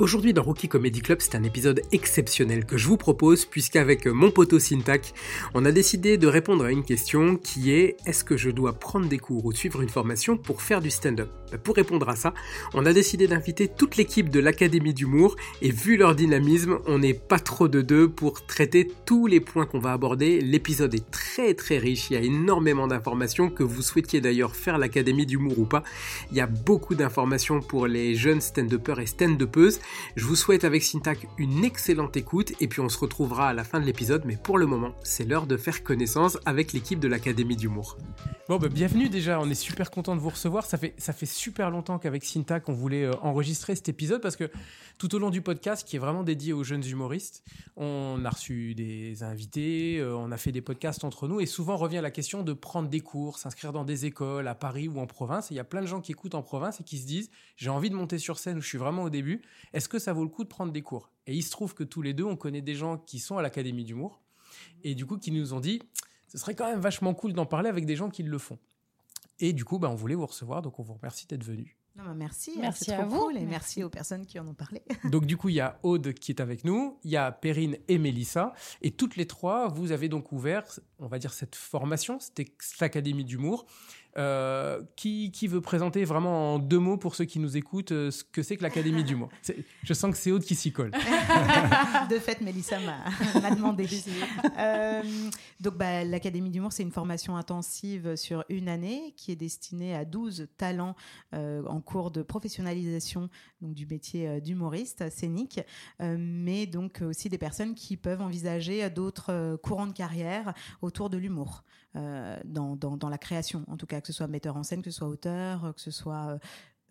Aujourd'hui dans Rookie Comedy Club, c'est un épisode exceptionnel que je vous propose puisqu'avec mon poteau Syntac, on a décidé de répondre à une question qui est est-ce que je dois prendre des cours ou suivre une formation pour faire du stand-up? Bah, Pour répondre à ça, on a décidé d'inviter toute l'équipe de l'Académie d'humour et vu leur dynamisme, on n'est pas trop de deux pour traiter tous les points qu'on va aborder. L'épisode est très très riche, il y a énormément d'informations que vous souhaitiez d'ailleurs faire l'Académie d'humour ou pas. Il y a beaucoup d'informations pour les jeunes stand-uppers et stand-uppeuses. Je vous souhaite avec Syntac une excellente écoute et puis on se retrouvera à la fin de l'épisode, mais pour le moment, c'est l'heure de faire connaissance avec l'équipe de l'Académie d'humour. Bon, bah, bienvenue déjà, on est super content de vous recevoir. Ça fait, ça fait super longtemps qu'avec Syntac, on voulait euh, enregistrer cet épisode parce que tout au long du podcast, qui est vraiment dédié aux jeunes humoristes, on a reçu des invités, euh, on a fait des podcasts entre nous et souvent revient la question de prendre des cours, s'inscrire dans des écoles à Paris ou en province. Et il y a plein de gens qui écoutent en province et qui se disent j'ai envie de monter sur scène je suis vraiment au début. Est-ce que ça vaut le coup de prendre des cours? Et il se trouve que tous les deux, on connaît des gens qui sont à l'Académie d'humour et du coup qui nous ont dit ce serait quand même vachement cool d'en parler avec des gens qui le font. Et du coup, bah, on voulait vous recevoir, donc on vous remercie d'être venu. Non, bah, merci, Merci c'est à vous. cool et Merci. merci aux personnes qui en ont parlé. Donc du coup, il y a Aude qui est avec nous, il y a Perrine et Mélissa, et toutes les trois, vous avez donc ouvert, on va dire, cette formation, c'était l'Académie d'humour. Euh, qui, qui veut présenter vraiment en deux mots pour ceux qui nous écoutent euh, ce que c'est que l'Académie d'humour C'est- Je sens que c'est Aude qui s'y colle. de fait, Mélissa m'a m'a demandé. Euh, donc, bah, l'Académie d'humour, c'est une formation intensive sur une année qui est destinée à 12 talents euh, en cours de professionnalisation donc, du métier euh, d'humoriste scénique, euh, mais donc aussi des personnes qui peuvent envisager d'autres euh, courants de carrière autour de l'humour. euh, dans, dans, dans la création, en tout cas, que ce soit metteur en scène, que ce soit auteur, que ce soit euh,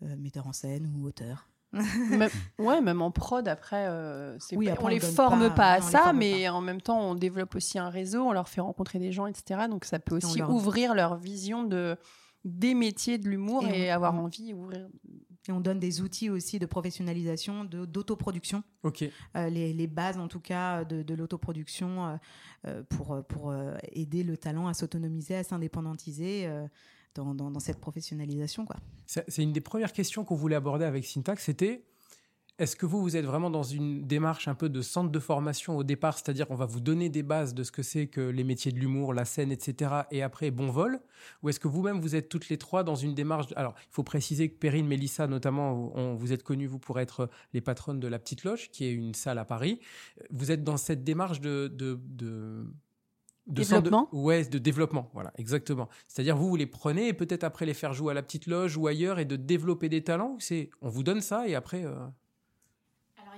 euh, metteur en scène ou auteur. Même- ouais, même en prod, après, euh, c'est Oui, pas- après, on les forme pas- pas, à ça, mais en même temps, on développe aussi un réseau, on leur fait rencontrer des gens, etc. Donc ça peut aussi leur- ouvrir leur vision de des métiers de l'humour Et et, on- avoir on- envie d'ouvrir. Et on donne des outils aussi de professionnalisation, de- d'autoproduction, Ok. euh, les, les bases en tout cas de, de l'autoproduction euh, euh, pour, pour aider le talent à s'autonomiser, à s'indépendantiser euh, dans, dans, dans cette professionnalisation. Quoi. C'est c'est une des premières questions qu'on voulait aborder avec Syntax, c'était est-ce que vous, vous êtes vraiment dans une démarche un peu de centre de formation au départ, c'est-à-dire qu'on va vous donner des bases de ce que c'est que les métiers de l'humour, la scène, etc., et après, bon vol? Ou est-ce que vous-même, vous êtes toutes les trois dans une démarche... de- Alors, il faut préciser que Perrine, Mélissa, notamment, on- vous êtes connus, vous, pour être les patronnes de La Petite Loge, qui est une salle à Paris. Vous êtes dans cette démarche de... de, de de centre de- Développement? Ouais, de développement, voilà, exactement. C'est-à-dire vous, vous les prenez et peut-être après les faire jouer à la petite loge ou ailleurs et de développer des talents. C'est, on vous donne ça et après. euh,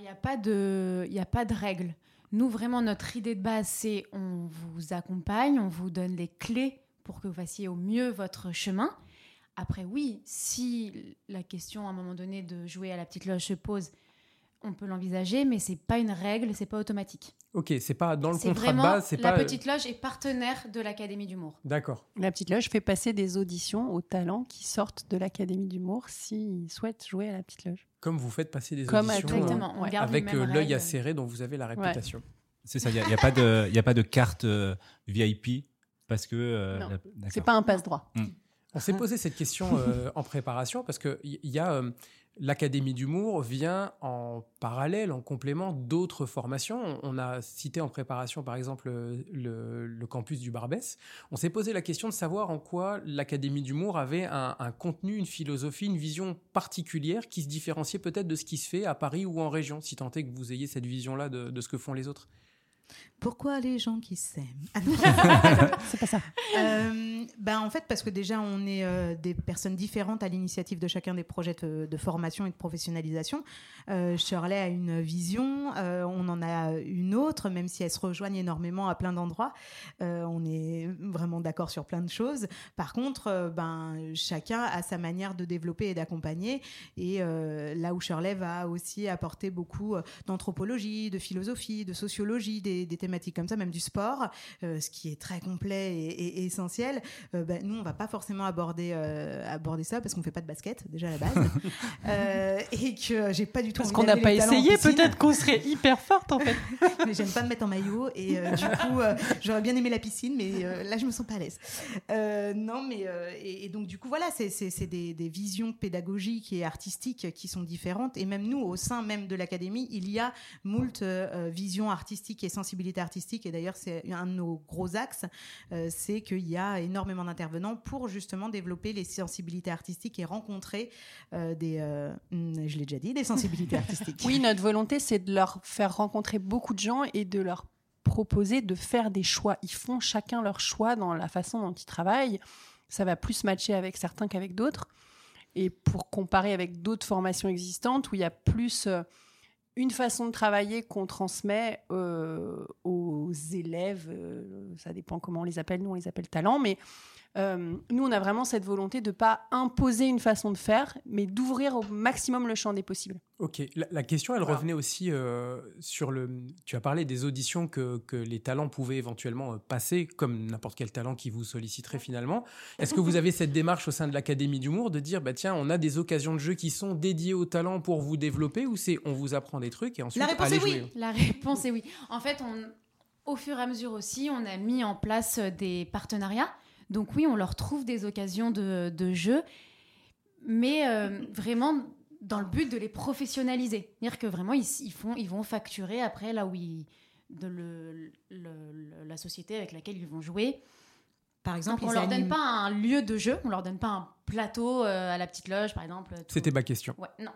il n'y a pas de, y a pas de règle. Nous, vraiment, notre idée de base, c'est on vous accompagne, on vous donne les clés pour que vous fassiez au mieux votre chemin. Après, oui, si la question à un moment donné de jouer à la petite loge se pose, on peut l'envisager, mais c'est pas une règle, c'est pas automatique. Ok, c'est pas dans le C'est contrat de vraiment base, c'est la pas. euh, petite loge est partenaire de l'Académie d'humour. D'accord. La petite loge fait passer des auditions aux talents qui sortent de l'Académie d'humour s'ils souhaitent jouer à la petite loge. Comme vous faites passer des Comme auditions Exactement. On garde avec euh, l'œil acéré dont vous avez la réputation. C'est ça, il n'y a, y a pas de, y a pas de carte euh, VIP parce que. euh, C'est pas un passe-droit. On s'est posé cette question euh, en préparation parce que il y, a euh, l'Académie d'humour vient en parallèle, en complément d'autres formations. On a cité en préparation par exemple le, campus du Barbès. On s'est posé la question de savoir en quoi l'Académie d'humour avait un, contenu, une philosophie, une vision particulière qui se différenciait peut-être de ce qui se fait à Paris ou en région, si tant est que vous ayez cette vision-là de ce que font les autres. Pourquoi les gens qui s'aiment? Ah. C'est pas ça. Euh, ben en fait, parce que déjà, on est euh, des personnes différentes à l'initiative de chacun des projets de, de formation et de professionnalisation. Euh, Shirley a une vision, on en a une autre, même si elles se rejoignent énormément à plein d'endroits. On est vraiment d'accord sur plein de choses. Par contre, ben, chacun a sa manière de développer et d'accompagner. Et là où Shirley va aussi apporter beaucoup d'anthropologie, de philosophie, de sociologie, des, des thématiques thématiques comme ça, même du sport, euh, ce qui est très complet et, et- et essentiel, euh, bah, nous, on va pas forcément aborder, euh, aborder ça parce qu'on fait pas de basket, déjà à la base. Et que j'ai pas du tout Parce qu'on n'a pas essayé, peut-être qu'on serait hyper forte en fait. mais j'aime pas me mettre en maillot et du coup j'aurais bien aimé la piscine mais là je me sens pas à l'aise non mais et, et donc du coup voilà c'est des, des visions pédagogiques et artistiques qui sont différentes et même nous au sein même de l'académie il y a moult euh, visions artistiques et sensibilités artistiques et d'ailleurs c'est un de nos gros axes euh, c'est qu'il y a énormément d'intervenants pour justement développer les sensibilités artistiques et rencontrer euh, des euh, hmm, je l'ai déjà dit des sensibilités artistiques Oui, notre volonté, c'est de leur faire rencontrer beaucoup de gens et de leur proposer de faire des choix. Ils font chacun leur choix dans la façon dont ils travaillent. Ça va plus matcher avec certains qu'avec d'autres. Et pour comparer avec d'autres formations existantes où il y a plus une façon de travailler qu'on transmet euh, aux élèves, euh, ça dépend comment on les appelle, nous on les appelle talents, mais euh, nous on a vraiment cette volonté de ne pas imposer une façon de faire, mais d'ouvrir au maximum le champ des possibles. Ok, la, la question, elle Voilà. revenait aussi euh, sur le. Tu as parlé des auditions que, que les talents pouvaient éventuellement euh, passer, comme n'importe quel talent qui vous solliciterait finalement. Est-ce que vous avez cette démarche au sein de l'Académie d'humour de dire, bah tiens, on a des occasions de jeu qui sont dédiées aux talents pour vous développer, ou c'est on vous apprend des trucs et ensuite La réponse allez est oui. jouer La réponse est oui. En fait, on, au fur et à mesure aussi, on a mis en place des partenariats. Donc oui, on leur trouve des occasions de, de jeu, mais euh, vraiment dans le but de les professionnaliser. C'est-à-dire que vraiment, ils, ils font, ils vont facturer après là où ils, de le- le- le- la société avec laquelle ils vont jouer. par exemple Donc on leur donne pas un lieu de jeu, on leur donne pas un plateau euh, à la petite loge, par exemple. C'était ma question. Ouais, non.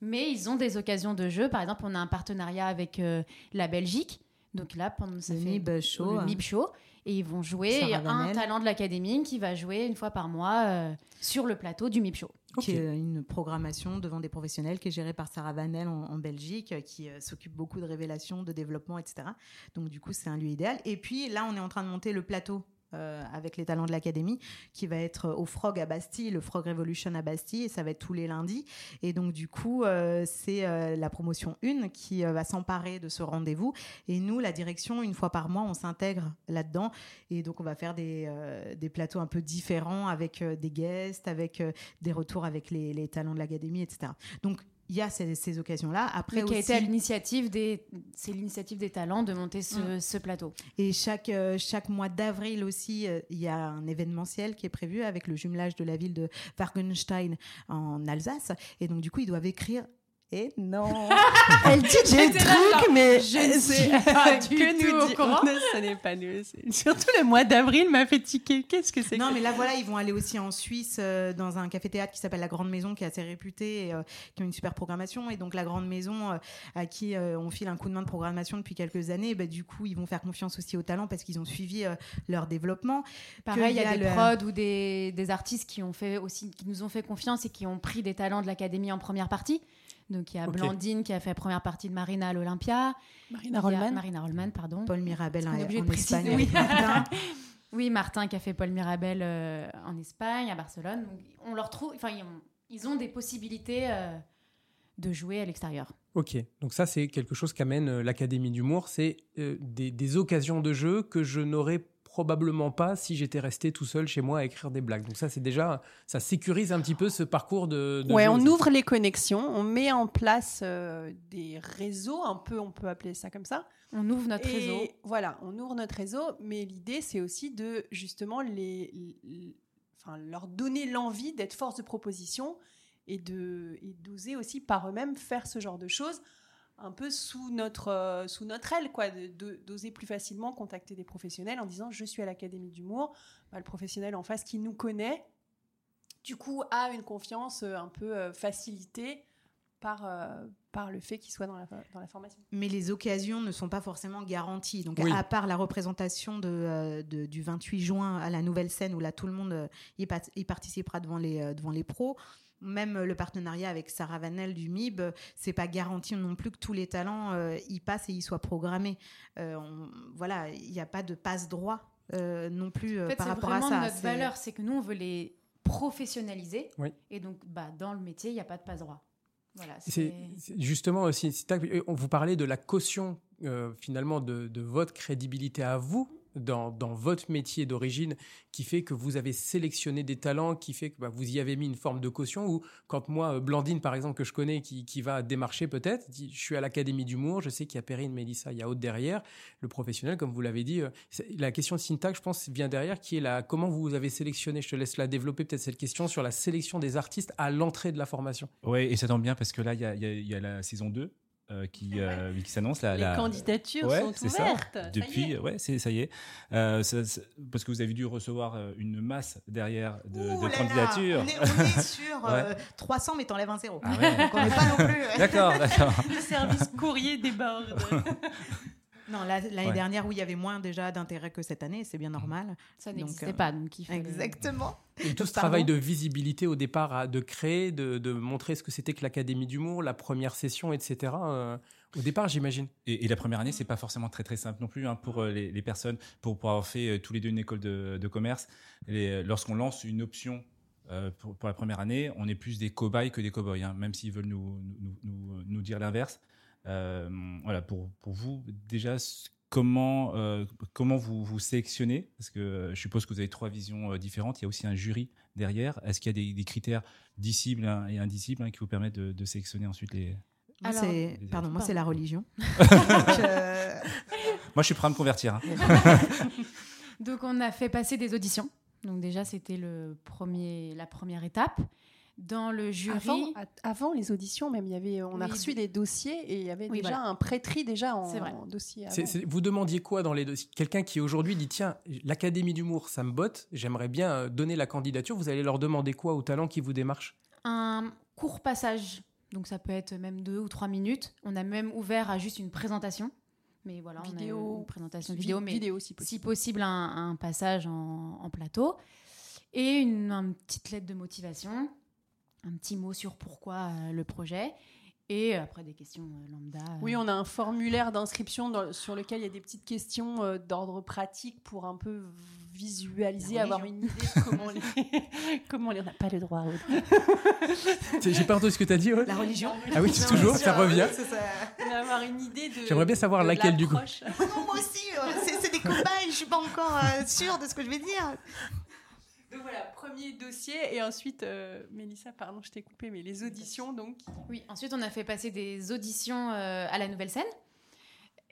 Mais ils ont des occasions de jeu. Par exemple, on a un partenariat avec euh, la Belgique. Donc là, pendant ça Le fait MIB Show, le hein. MIB Show. Et ils vont jouer. Il y a Sarah un talent de l'académie qui va jouer une fois par mois euh, sur le plateau du MIB Show. qui est une programmation devant des professionnels qui est gérée par Sarah Vanel en, en Belgique, euh, qui euh, s'occupe beaucoup de révélations, de développement, etc. Donc du coup, c'est un lieu idéal. Et puis là, on est en train de monter le plateau. Euh, avec les talents de l'académie qui va être au Frog à Bastille, le Frog Revolution à Bastille et ça va être tous les lundis. Et donc du coup euh, c'est euh, la promotion 1 qui va s'emparer de ce rendez-vous. Et nous la direction une fois par mois on s'intègre là-dedans. Et donc on va faire des, des plateaux un peu différents avec des guests, avec des retours avec les, les talents de l'académie, etc. Donc il y a ces, ces occasions-là. Après Mais qui a été l'initiative des, c'est l'initiative des talents de monter ce, ce plateau. et chaque, euh, chaque mois d'avril aussi, euh, il y a un événementiel qui est prévu avec le jumelage de la ville de Wagenstein en Alsace. Et donc du coup, ils doivent écrire. Et non Elle dit des là, trucs, genre, mais je ne suis pas du que tout nous au dit- courant. Non, ce n'est pas nous. Surtout le mois d'avril m'a fait tiquer. Qu'est-ce que c'est Non, que mais là, voilà, ils vont aller aussi en Suisse euh, dans un café-théâtre qui s'appelle La Grande Maison, qui est assez réputé et euh, qui a une super programmation. Et donc, La Grande Maison, euh, à qui euh, on file un coup de main de programmation depuis quelques années, bah, du coup, ils vont faire confiance aussi aux talents parce qu'ils ont suivi euh, leur développement. Pareil, il y a, y des a le- prods ou des, des artistes qui ont fait aussi, qui nous ont fait confiance et qui ont pris des talents de l'académie en première partie. Donc il y a Ok. Blandine qui a fait la première partie de Marina à l'Olympia. Marina Rollman. Marina Rollman, pardon. Paul Mirabel en, obligé Espagne. oui. Martin. Oui, Martin qui a fait Paul Mirabel euh, en Espagne, à Barcelone. Donc, on leur trouve, enfin, ils ont, ils ont des possibilités euh, de jouer à l'extérieur. Ok, donc ça c'est quelque chose qu'amène euh, l'Académie d'humour, c'est euh, des, des occasions de jeu que je n'aurais probablement pas si j'étais resté tout seul chez moi à écrire des blagues. Donc ça c'est déjà, ça sécurise un petit peu ce parcours de... de Ouais, on ouvre les connexions, on met en place euh, des réseaux, un peu, on peut appeler ça comme ça. On ouvre notre Et réseau. Voilà, on ouvre notre réseau, mais l'idée c'est aussi de justement les, les- enfin, leur donner l'envie d'être force de proposition et de et d'oser aussi par eux-mêmes faire ce genre de choses un peu sous notre euh, sous notre aile quoi d'oser plus facilement contacter des professionnels en disant je suis à l'académie d'humour Bah, le professionnel en face qui nous connaît du coup a une confiance euh, un peu euh, facilitée par euh, par le fait qu'il soit dans la dans la formation Mais les occasions ne sont pas forcément garanties. Donc, Oui. à part la représentation de, euh, de- du 28 juin à la nouvelle scène où là tout le monde euh, y, y participera devant les, euh, devant les pros, même euh, le partenariat avec Sarah Vanel du MIB, euh, c'est pas garanti non plus que tous les talents euh, y passent et y soient programmés. Euh, on- voilà, il n'y a pas de passe droit euh, non plus euh, En fait, par c'est rapport à vraiment ça. notre C'est- valeur, c'est que nous, on veut les professionnaliser. Oui. Et donc, bah, dans le métier, il n'y a pas de passe droit. Voilà, C'est justement tac- on vous parlait de la caution euh, finalement de, de votre crédibilité à vous dans, votre métier d'origine qui fait que vous avez sélectionné des talents, qui fait que bah, vous y avez mis une forme de caution ou quand moi, euh, Blandine par exemple que je connais qui, va démarcher peut-être, je suis à l'Académie d'humour, je sais qu'il y a Perrine, Mélissa, il y a Aude derrière, le professionnel comme vous l'avez dit. euh, la question de syntaxe je pense vient derrière qui est la comment vous avez sélectionné, je te laisse la développer peut-être cette question sur la sélection des artistes à l'entrée de la formation. Ouais, et ça tombe bien parce que là, il y a, y a la saison 2 euh, qui, euh, qui s'annonce. La, Les la- candidatures Ouais, sont ça. ouvertes. Ça Depuis, est. ouais, c'est ça y est. Euh, ça- ça- parce que vous avez dû recevoir une masse derrière de, de là là, candidatures. on, est, on est sur euh, 300, mais t'enlèves un zéro. Ah ouais. Donc on n'est pas non plus. D'accord, d'accord. Le service courrier déborde. Non, la- l'année Ouais. dernière, où il y avait moins déjà d'intérêt que cette année, c'est bien normal. ça Donc, n'existait euh, pas. Donc il fallait- Exactement. Et tout ce Pardon travail de visibilité au départ, de créer, de, de montrer ce que c'était que l'Académie d'humour, la première session, etc. euh, au départ, j'imagine. Et, et la première année, c'est pas forcément très très simple non plus hein, pour euh, les, les personnes, pour, pour avoir fait euh, tous les deux une école de, de commerce. Lorsqu'on lance une option euh, pour, pour la première année, on est plus des cobayes que des cowboys, hein, même s'ils veulent nous, nous, nous, nous dire l'inverse. Euh, voilà, pour, pour vous, déjà, comment, euh, comment vous vous sélectionnez? Parce que euh, je suppose que vous avez trois visions euh, différentes. Il y a aussi un jury derrière. Est-ce qu'il y a des, des critères discibles hein, et indicibles hein, qui vous permettent de, de sélectionner ensuite les. Moi, Alors- pardon, moi, c'est la religion. Donc, euh, Moi, je suis prêt à me convertir. hein. Donc on a fait passer des auditions. Donc déjà c'était le premier, la première étape. Dans le jury, Avant, les auditions, même, il y avait, on a reçu des dossiers et il y avait Oui, déjà voilà. un pré-tri déjà en, vrai. en dossier. Vous demandiez quoi dans les dossiers? Quelqu'un qui aujourd'hui dit tiens, l'Académie d'humour, ça me botte, j'aimerais bien euh, donner la candidature. Vous allez leur demander quoi aux talents qui vous démarchent un court passage. Donc ça peut être même deux ou trois minutes. On a même ouvert à juste une présentation. Mais voilà, on a Vidéo. une présentation Vi- vidéo, mais vidéo si possible. si possible un, un passage en, en plateau et une, une petite lettre de motivation, un petit mot sur pourquoi euh, le projet et après des questions euh, lambda. euh. Oui, on a un formulaire d'inscription sur lequel il y a des petites questions d'ordre pratique pour un peu visualiser, avoir une idée de comment les... comment les... On n'a pas le droit. C'est- J'ai pas entendu ce que tu as dit. ouais la religion. Ah oui, Non, toujours, ça revient. oui, c'est ça. avoir une idée de. J'aimerais bien savoir laquelle, du coup. Non, moi aussi, c'est des cobayes, je suis pas encore sûre de ce que je vais dire. Donc voilà, premier dossier et ensuite, euh, Mélissa, pardon, je t'ai coupé, mais les auditions donc. Oui, ensuite on a fait passer des auditions euh, à la nouvelle scène.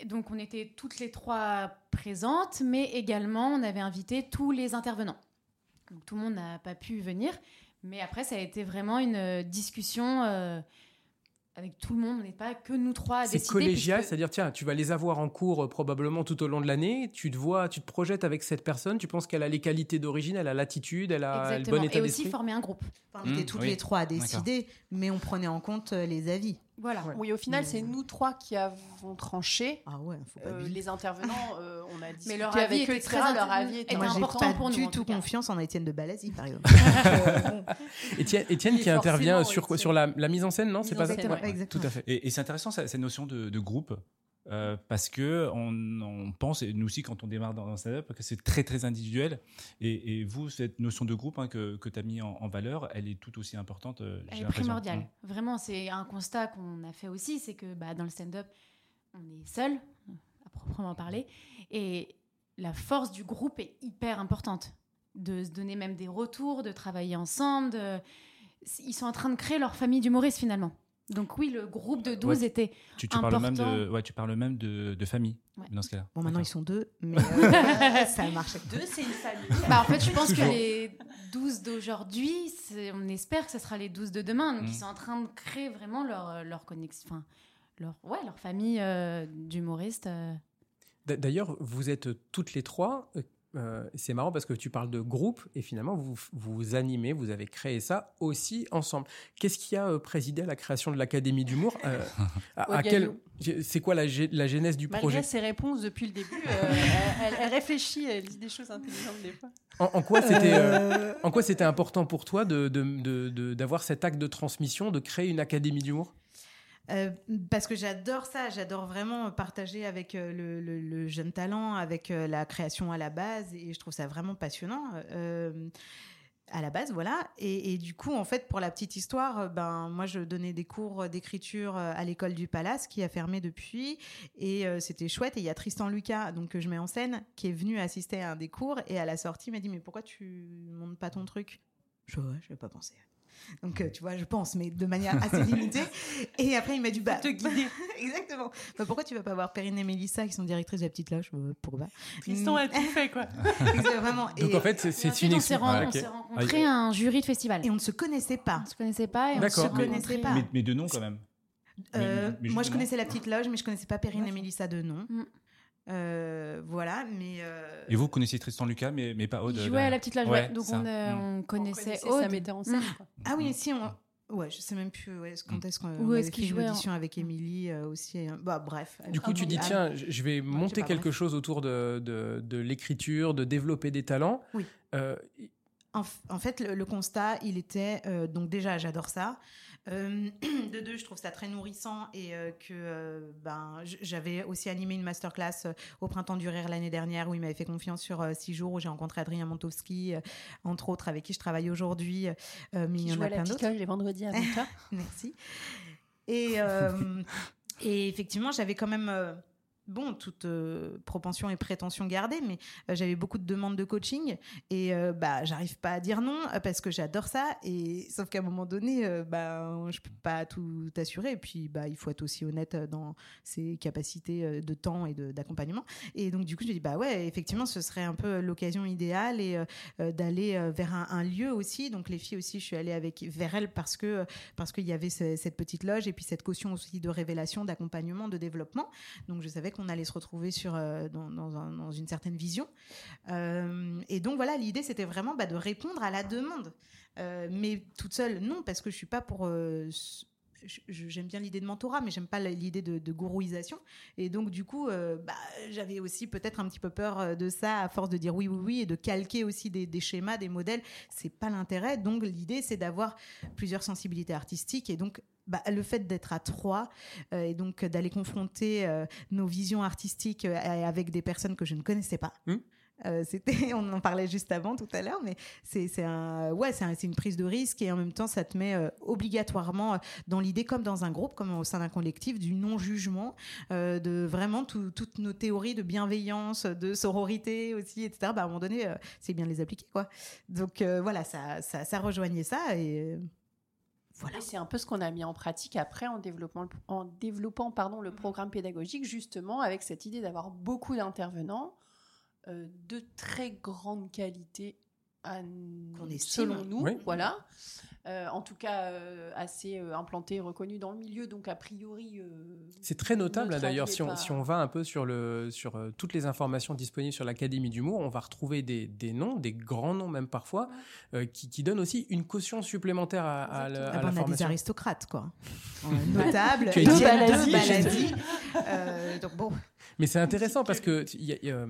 Donc on était toutes les trois présentes, mais également on avait invité tous les intervenants. Donc tout le monde n'a pas pu venir, mais après ça a été vraiment une euh, discussion avec tout le monde. On n'est pas que nous trois à C'est collégial, puisque- c'est-à-dire tiens, tu vas les avoir en cours euh, probablement tout au long de l'année. Tu te vois, tu te projettes avec cette personne. Tu penses qu'elle a les qualités d'origine, elle a l'attitude, elle a le Exactement. bon état Et aussi d'esprit. former un groupe. Enfin, on était Mmh, toutes oui. les trois à décider, mais on prenait en compte euh, les avis. Voilà. Oui, au final, c'est nous trois qui avons tranché. Ah ouais, faut pas Euh, les intervenants, euh, on a discuté Mais leur avec avis eux, etc. très Leur avis était Moi, important pas pour nous, du tout confiance en Étienne de Balazy, par exemple. Euh. Étienne, qui intervient sur, Étienne. sur la, la mise en scène, non C'est pas ça Ouais, ouais. Exactement. Tout à fait. Et, et c'est intéressant ça- cette notion de, de groupe. Euh, parce que on, on pense, et nous aussi quand on démarre dans un stand-up, que c'est très très individuel. Et, et vous, cette notion de groupe hein, que, que tu as mis en, en valeur, elle est tout aussi importante. euh, Elle est primordiale. Mm. Vraiment, c'est un constat qu'on a fait aussi, c'est que bah, dans le stand-up, on est seul, à proprement parler, et la force du groupe est hyper importante. De se donner même des retours, de travailler ensemble. de- Ils sont en train de créer leur famille d'humoristes finalement. Donc oui, le groupe de 12 Ouais. était... Tu, tu parles même Important. de, ouais, tu parles même de, de famille Ouais. dans ce cas-là. Bon, maintenant, ils sont deux, mais euh, ça marche. Deux, c'est une famille. Bah, en fait, je pense que les 12 d'aujourd'hui, on espère que ce sera les 12 de demain. Donc Mm. ils sont en train de créer vraiment leur, leur connexion, enfin, leur, ouais, leur famille euh, d'humoristes. euh. D'ailleurs, vous êtes toutes les trois. Euh, c'est marrant parce que tu parles de groupe et finalement vous vous animez, vous avez créé ça aussi ensemble. Qu'est-ce qui a euh, présidé à la création de l'Académie d'humour Euh, à, à Aude quel- C'est quoi la, genèse du Malgré projet ses réponses depuis le début, euh, elle, réfléchit, elle dit des choses intelligentes des fois. en, en quoi c'était euh, en quoi c'était important pour toi de- de- de- de- d'avoir cet acte de transmission, de créer une Académie d'humour Euh, parce que j'adore ça, j'adore vraiment partager avec euh, le, jeune talent, avec euh, la création à la base, et je trouve ça vraiment passionnant. À la base, voilà. Et, du coup, en fait, pour la petite histoire, ben moi, je donnais des cours d'écriture à l'école du Palace, qui a fermé depuis, et c'était chouette. Et il y a Tristan Lucas, donc que je mets en scène, qui est venu assister à un des cours, et à la sortie, il m'a dit mais pourquoi tu montes pas ton truc? Je ouais, je vais pas penser. Donc, euh, tu vois, je pense, mais de manière assez limitée. Et après, il m'a dit, bah, te guider. exactement. Bah, pourquoi tu vas pas voir Perrine et Mélissa, qui sont directrices de la petite loge? Euh, Pourquoi pas? Tristan a tout fait, quoi. Vraiment. Donc Et- en fait, c'est- une on s'est Ah, s'est rencontrés à un jury de festival. et on ne se connaissait pas. On se connaissait pas et on se On se connaissait pas. Mais, mais de nom quand même. Euh, mais moi, je connaissais la petite loge, mais je connaissais pas Perrine et. Mélissa de nom. Mm. Euh, voilà, mais. euh, Et vous connaissiez Tristan Lucas, mais, mais pas Aude. Euh, jouait à la petite Ouais, ouais. donc ça. on, euh, Mm. on connaissait ça Aude. mettait en scène. Mm. quoi. Ah oui, si, on. Ouais, je sais même plus ouais, quand est-ce qu'on Où on est-ce qu'il fait une en- audition avec Émilie euh, aussi. euh, Bah, bref. Du coup, tu dis, tiens, je vais monter quelque bref. chose autour de, de, de l'écriture, de développer des talents. Oui. Euh, En, fait, le, le constat, il était euh, donc déjà, j'adore ça. Euh, de deux, je trouve ça très nourrissant et euh, que euh, ben j'avais aussi animé une masterclass au printemps du rire l'année dernière où il m'avait fait confiance sur six jours où j'ai rencontré Adrien Montowski, entre autres avec qui je travaille aujourd'hui, mais il y en a à plein d'autres. les vendredis avec toi. Merci. Et, et effectivement, j'avais quand même, bon, toute euh, propension et prétention gardée, mais euh, j'avais beaucoup de demandes de coaching et euh, bah, j'arrive pas à dire non parce que j'adore ça. Et sauf qu'à un moment donné, bah, je peux pas tout assurer. Et puis, bah, il faut être aussi honnête dans ses capacités de temps et d'accompagnement. Et donc, du coup, je dis, bah ouais, effectivement, ce serait un peu l'occasion idéale et d'aller vers un, lieu aussi. Donc, les filles aussi, je suis allée avec vers elles parce que parce qu'il y avait ce- cette petite loge et puis cette caution aussi de révélation, d'accompagnement, de développement. Donc je savais qu'on allait se retrouver sur euh, dans, dans un- dans une certaine vision. Euh, et donc voilà, l'idée c'était vraiment bah, de répondre à la demande, Euh, mais toute seule non parce que je suis pas pour J'aime bien l'idée de mentorat, mais j'aime pas l'idée de, gourouisation. Et donc, du coup, euh, bah, j'avais aussi peut-être un petit peu peur euh, de ça, à force de dire oui, oui, oui, et de calquer aussi des, schémas, des modèles. C'est pas l'intérêt. Donc, l'idée, c'est d'avoir plusieurs sensibilités artistiques. Et donc, bah, le fait d'être à trois euh, et donc d'aller confronter nos visions artistiques avec des personnes que je ne connaissais pas. Hmm. Euh, c'était, on en parlait juste avant tout à l'heure, mais c'est, c'est un, ouais, c'est, un- c'est une prise de risque et en même temps, ça te met euh, obligatoirement euh, dans l'idée, comme dans un groupe, comme au sein d'un collectif, du non-jugement, euh, de vraiment tout- toutes nos théories de bienveillance, de sororité aussi, etc. Bah, à un moment donné, c'est bien de les appliquer, quoi. Donc voilà, ça, ça, ça rejoignait ça et voilà. Et c'est un peu ce qu'on a mis en pratique après en développant, en développant pardon, le programme pédagogique, justement avec cette idée d'avoir beaucoup d'intervenants euh, de très grande qualité, à, selon nous, Oui. voilà. Euh, en tout cas, euh, assez euh, implantés, reconnus dans le milieu, donc a priori. euh, C'est très notable hein, d'ailleurs si on, pas- si on va un peu sur, le, sur euh, toutes les informations disponibles sur l'Académie d'humour, on va retrouver des, des noms, des grands noms même parfois, euh, qui, qui donnent aussi une caution supplémentaire à, à la, à Ah la bah, on a des aristocrates, quoi. As Deux. Euh, donc bon, Mais c'est intéressant parce que il y a- il y a,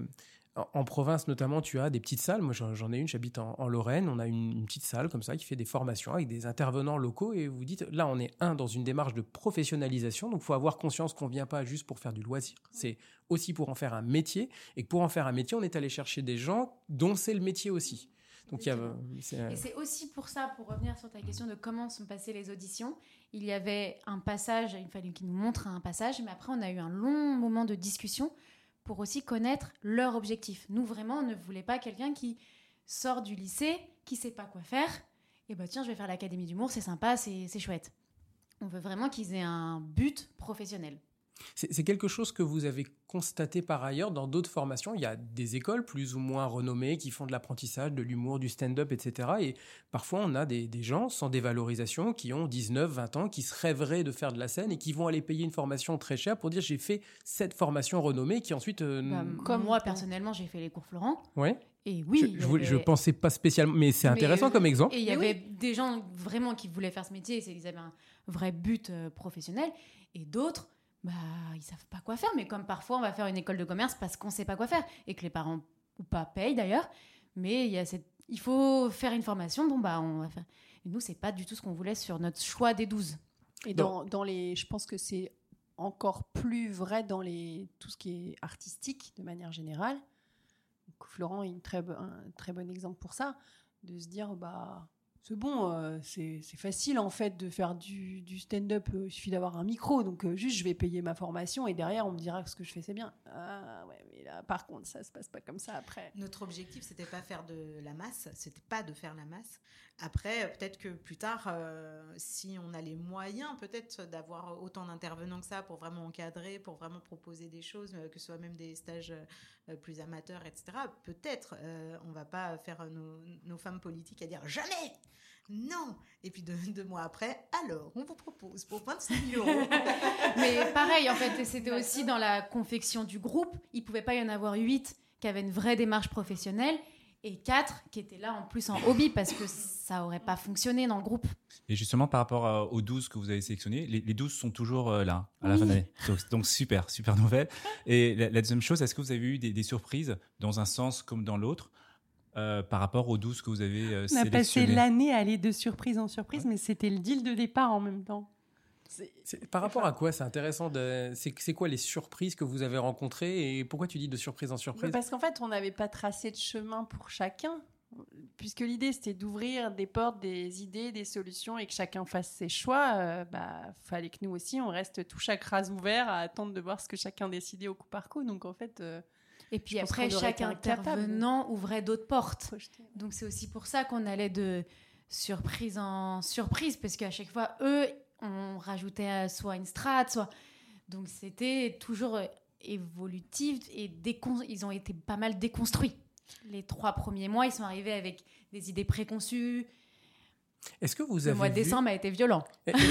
en- province notamment, tu as des petites salles. Moi, j'en ai une. J'habite en, en Lorraine. On a une, une petite salle comme ça qui fait des formations avec des intervenants locaux. Et vous dites, là, on est un dans une démarche de professionnalisation. Donc, faut avoir conscience qu'on vient pas juste pour faire du loisir. C'est aussi pour en faire un métier. Et pour en faire un métier, on est allé chercher des gens dont c'est le métier aussi. Donc, il y a, euh, c'est- Et c'est aussi pour ça, pour revenir sur ta question de comment sont passées les auditions, il y avait un passage, il fallait qu'ils nous montrent un passage, mais après on a eu un long moment de discussion pour aussi connaître leur objectif. Nous vraiment, on ne voulait pas quelqu'un qui sort du lycée, qui sait pas quoi faire, et bah tiens, je vais faire l'académie d'humour, c'est sympa, c'est c'est chouette. On veut vraiment qu'ils aient un but professionnel. C'est quelque chose que vous avez constaté par ailleurs dans d'autres formations. Il y a des écoles plus ou moins renommées qui font de l'apprentissage, de l'humour, du stand-up, etc. Et parfois, on a des, des gens sans dévalorisation qui ont 19, 20 ans, qui se rêveraient de faire de la scène et qui vont aller payer une formation très chère pour dire j'ai fait cette formation renommée qui ensuite... euh, Bah, comme moi, personnellement, j'ai fait les cours Florent, ouais. et oui, je, je, voulais- je avait- pensais pas spécialement, mais c'est intéressant euh, comme exemple. Et il y Mais avait des gens vraiment qui voulaient faire ce métier, c'est qu'ils avaient un vrai but euh, professionnel, et d'autres, bah, ils savent pas quoi faire. Mais comme parfois, on va faire une école de commerce parce qu'on sait pas quoi faire et que les parents ou pas payent d'ailleurs, mais il y a cette, il faut faire une formation. Bon bah, on va faire. Et nous, c'est pas du tout ce qu'on voulait sur notre choix des 12. Et dans, dans les, je pense que c'est encore plus vrai dans les, tout ce qui est artistique de manière générale. Donc, Florent est une très, un très bon exemple pour ça. de se dire bah c'est bon, euh, c'est facile en fait de faire du, du stand-up. euh, il suffit d'avoir un micro, donc euh, juste je vais payer ma formation et derrière on me dira que ce que je fais c'est bien. Ah ouais, mais là par contre ça se passe pas comme ça après. Notre objectif, c'était pas faire de la masse, c'était pas de faire la masse. Après, euh, peut-être que plus tard, euh, si on a les moyens, peut-être d'avoir autant d'intervenants que ça pour vraiment encadrer, pour vraiment proposer des choses, euh, que ce soit même des stages euh, plus amateurs, etc. Peut-être, euh, on va pas faire nos, nos femmes politiques à dire jamais. Non Et puis deux, deux mois après, alors, on vous propose pour 25 euros. Mais pareil, en fait, c'était aussi dans la confection du groupe. Il pouvait pas y en avoir huit qui avaient une vraie démarche professionnelle et quatre qui étaient là en plus en hobby parce que ça aurait pas fonctionné dans le groupe. Et justement, par rapport euh, aux 12 que vous avez sélectionnés, les, les 12 sont toujours euh, là, à la fin de l'année. Donc, donc, super, super nouvelle. Et la, la deuxième chose, est-ce que vous avez eu des, des surprises dans un sens comme dans l'autre euh, par rapport aux 12 que vous avez euh, On a passé sélectionnés l'année à aller de surprise en surprise, mais c'était le deal de départ en même temps. C'est- Par rapport à quoi C'est intéressant. de- C'est c'est quoi les surprises que vous avez rencontrées et pourquoi tu dis de surprise en surprise? Parce qu'en fait, on n'avait pas tracé de chemin pour chacun, puisque l'idée c'était d'ouvrir des portes, des idées, des solutions et que chacun fasse ses choix. euh, bah, fallait que nous aussi, on reste tout chaque rase ouvert à attendre de voir ce que chacun décidait au coup par coup. Donc en fait, euh, Et puis après, chaque intervenant ouvrait d'autres portes. Donc c'est aussi pour ça qu'on allait de surprise en surprise, parce qu'à chaque fois, eux, on rajoutait euh, soit une strate, soit... Donc c'était toujours euh, évolutif et décon- ils ont été pas mal déconstruits. Les trois premiers mois, ils sont arrivés avec des idées préconçues. Est-ce que vous Le mois de vu- décembre a été violent. Eh, ju-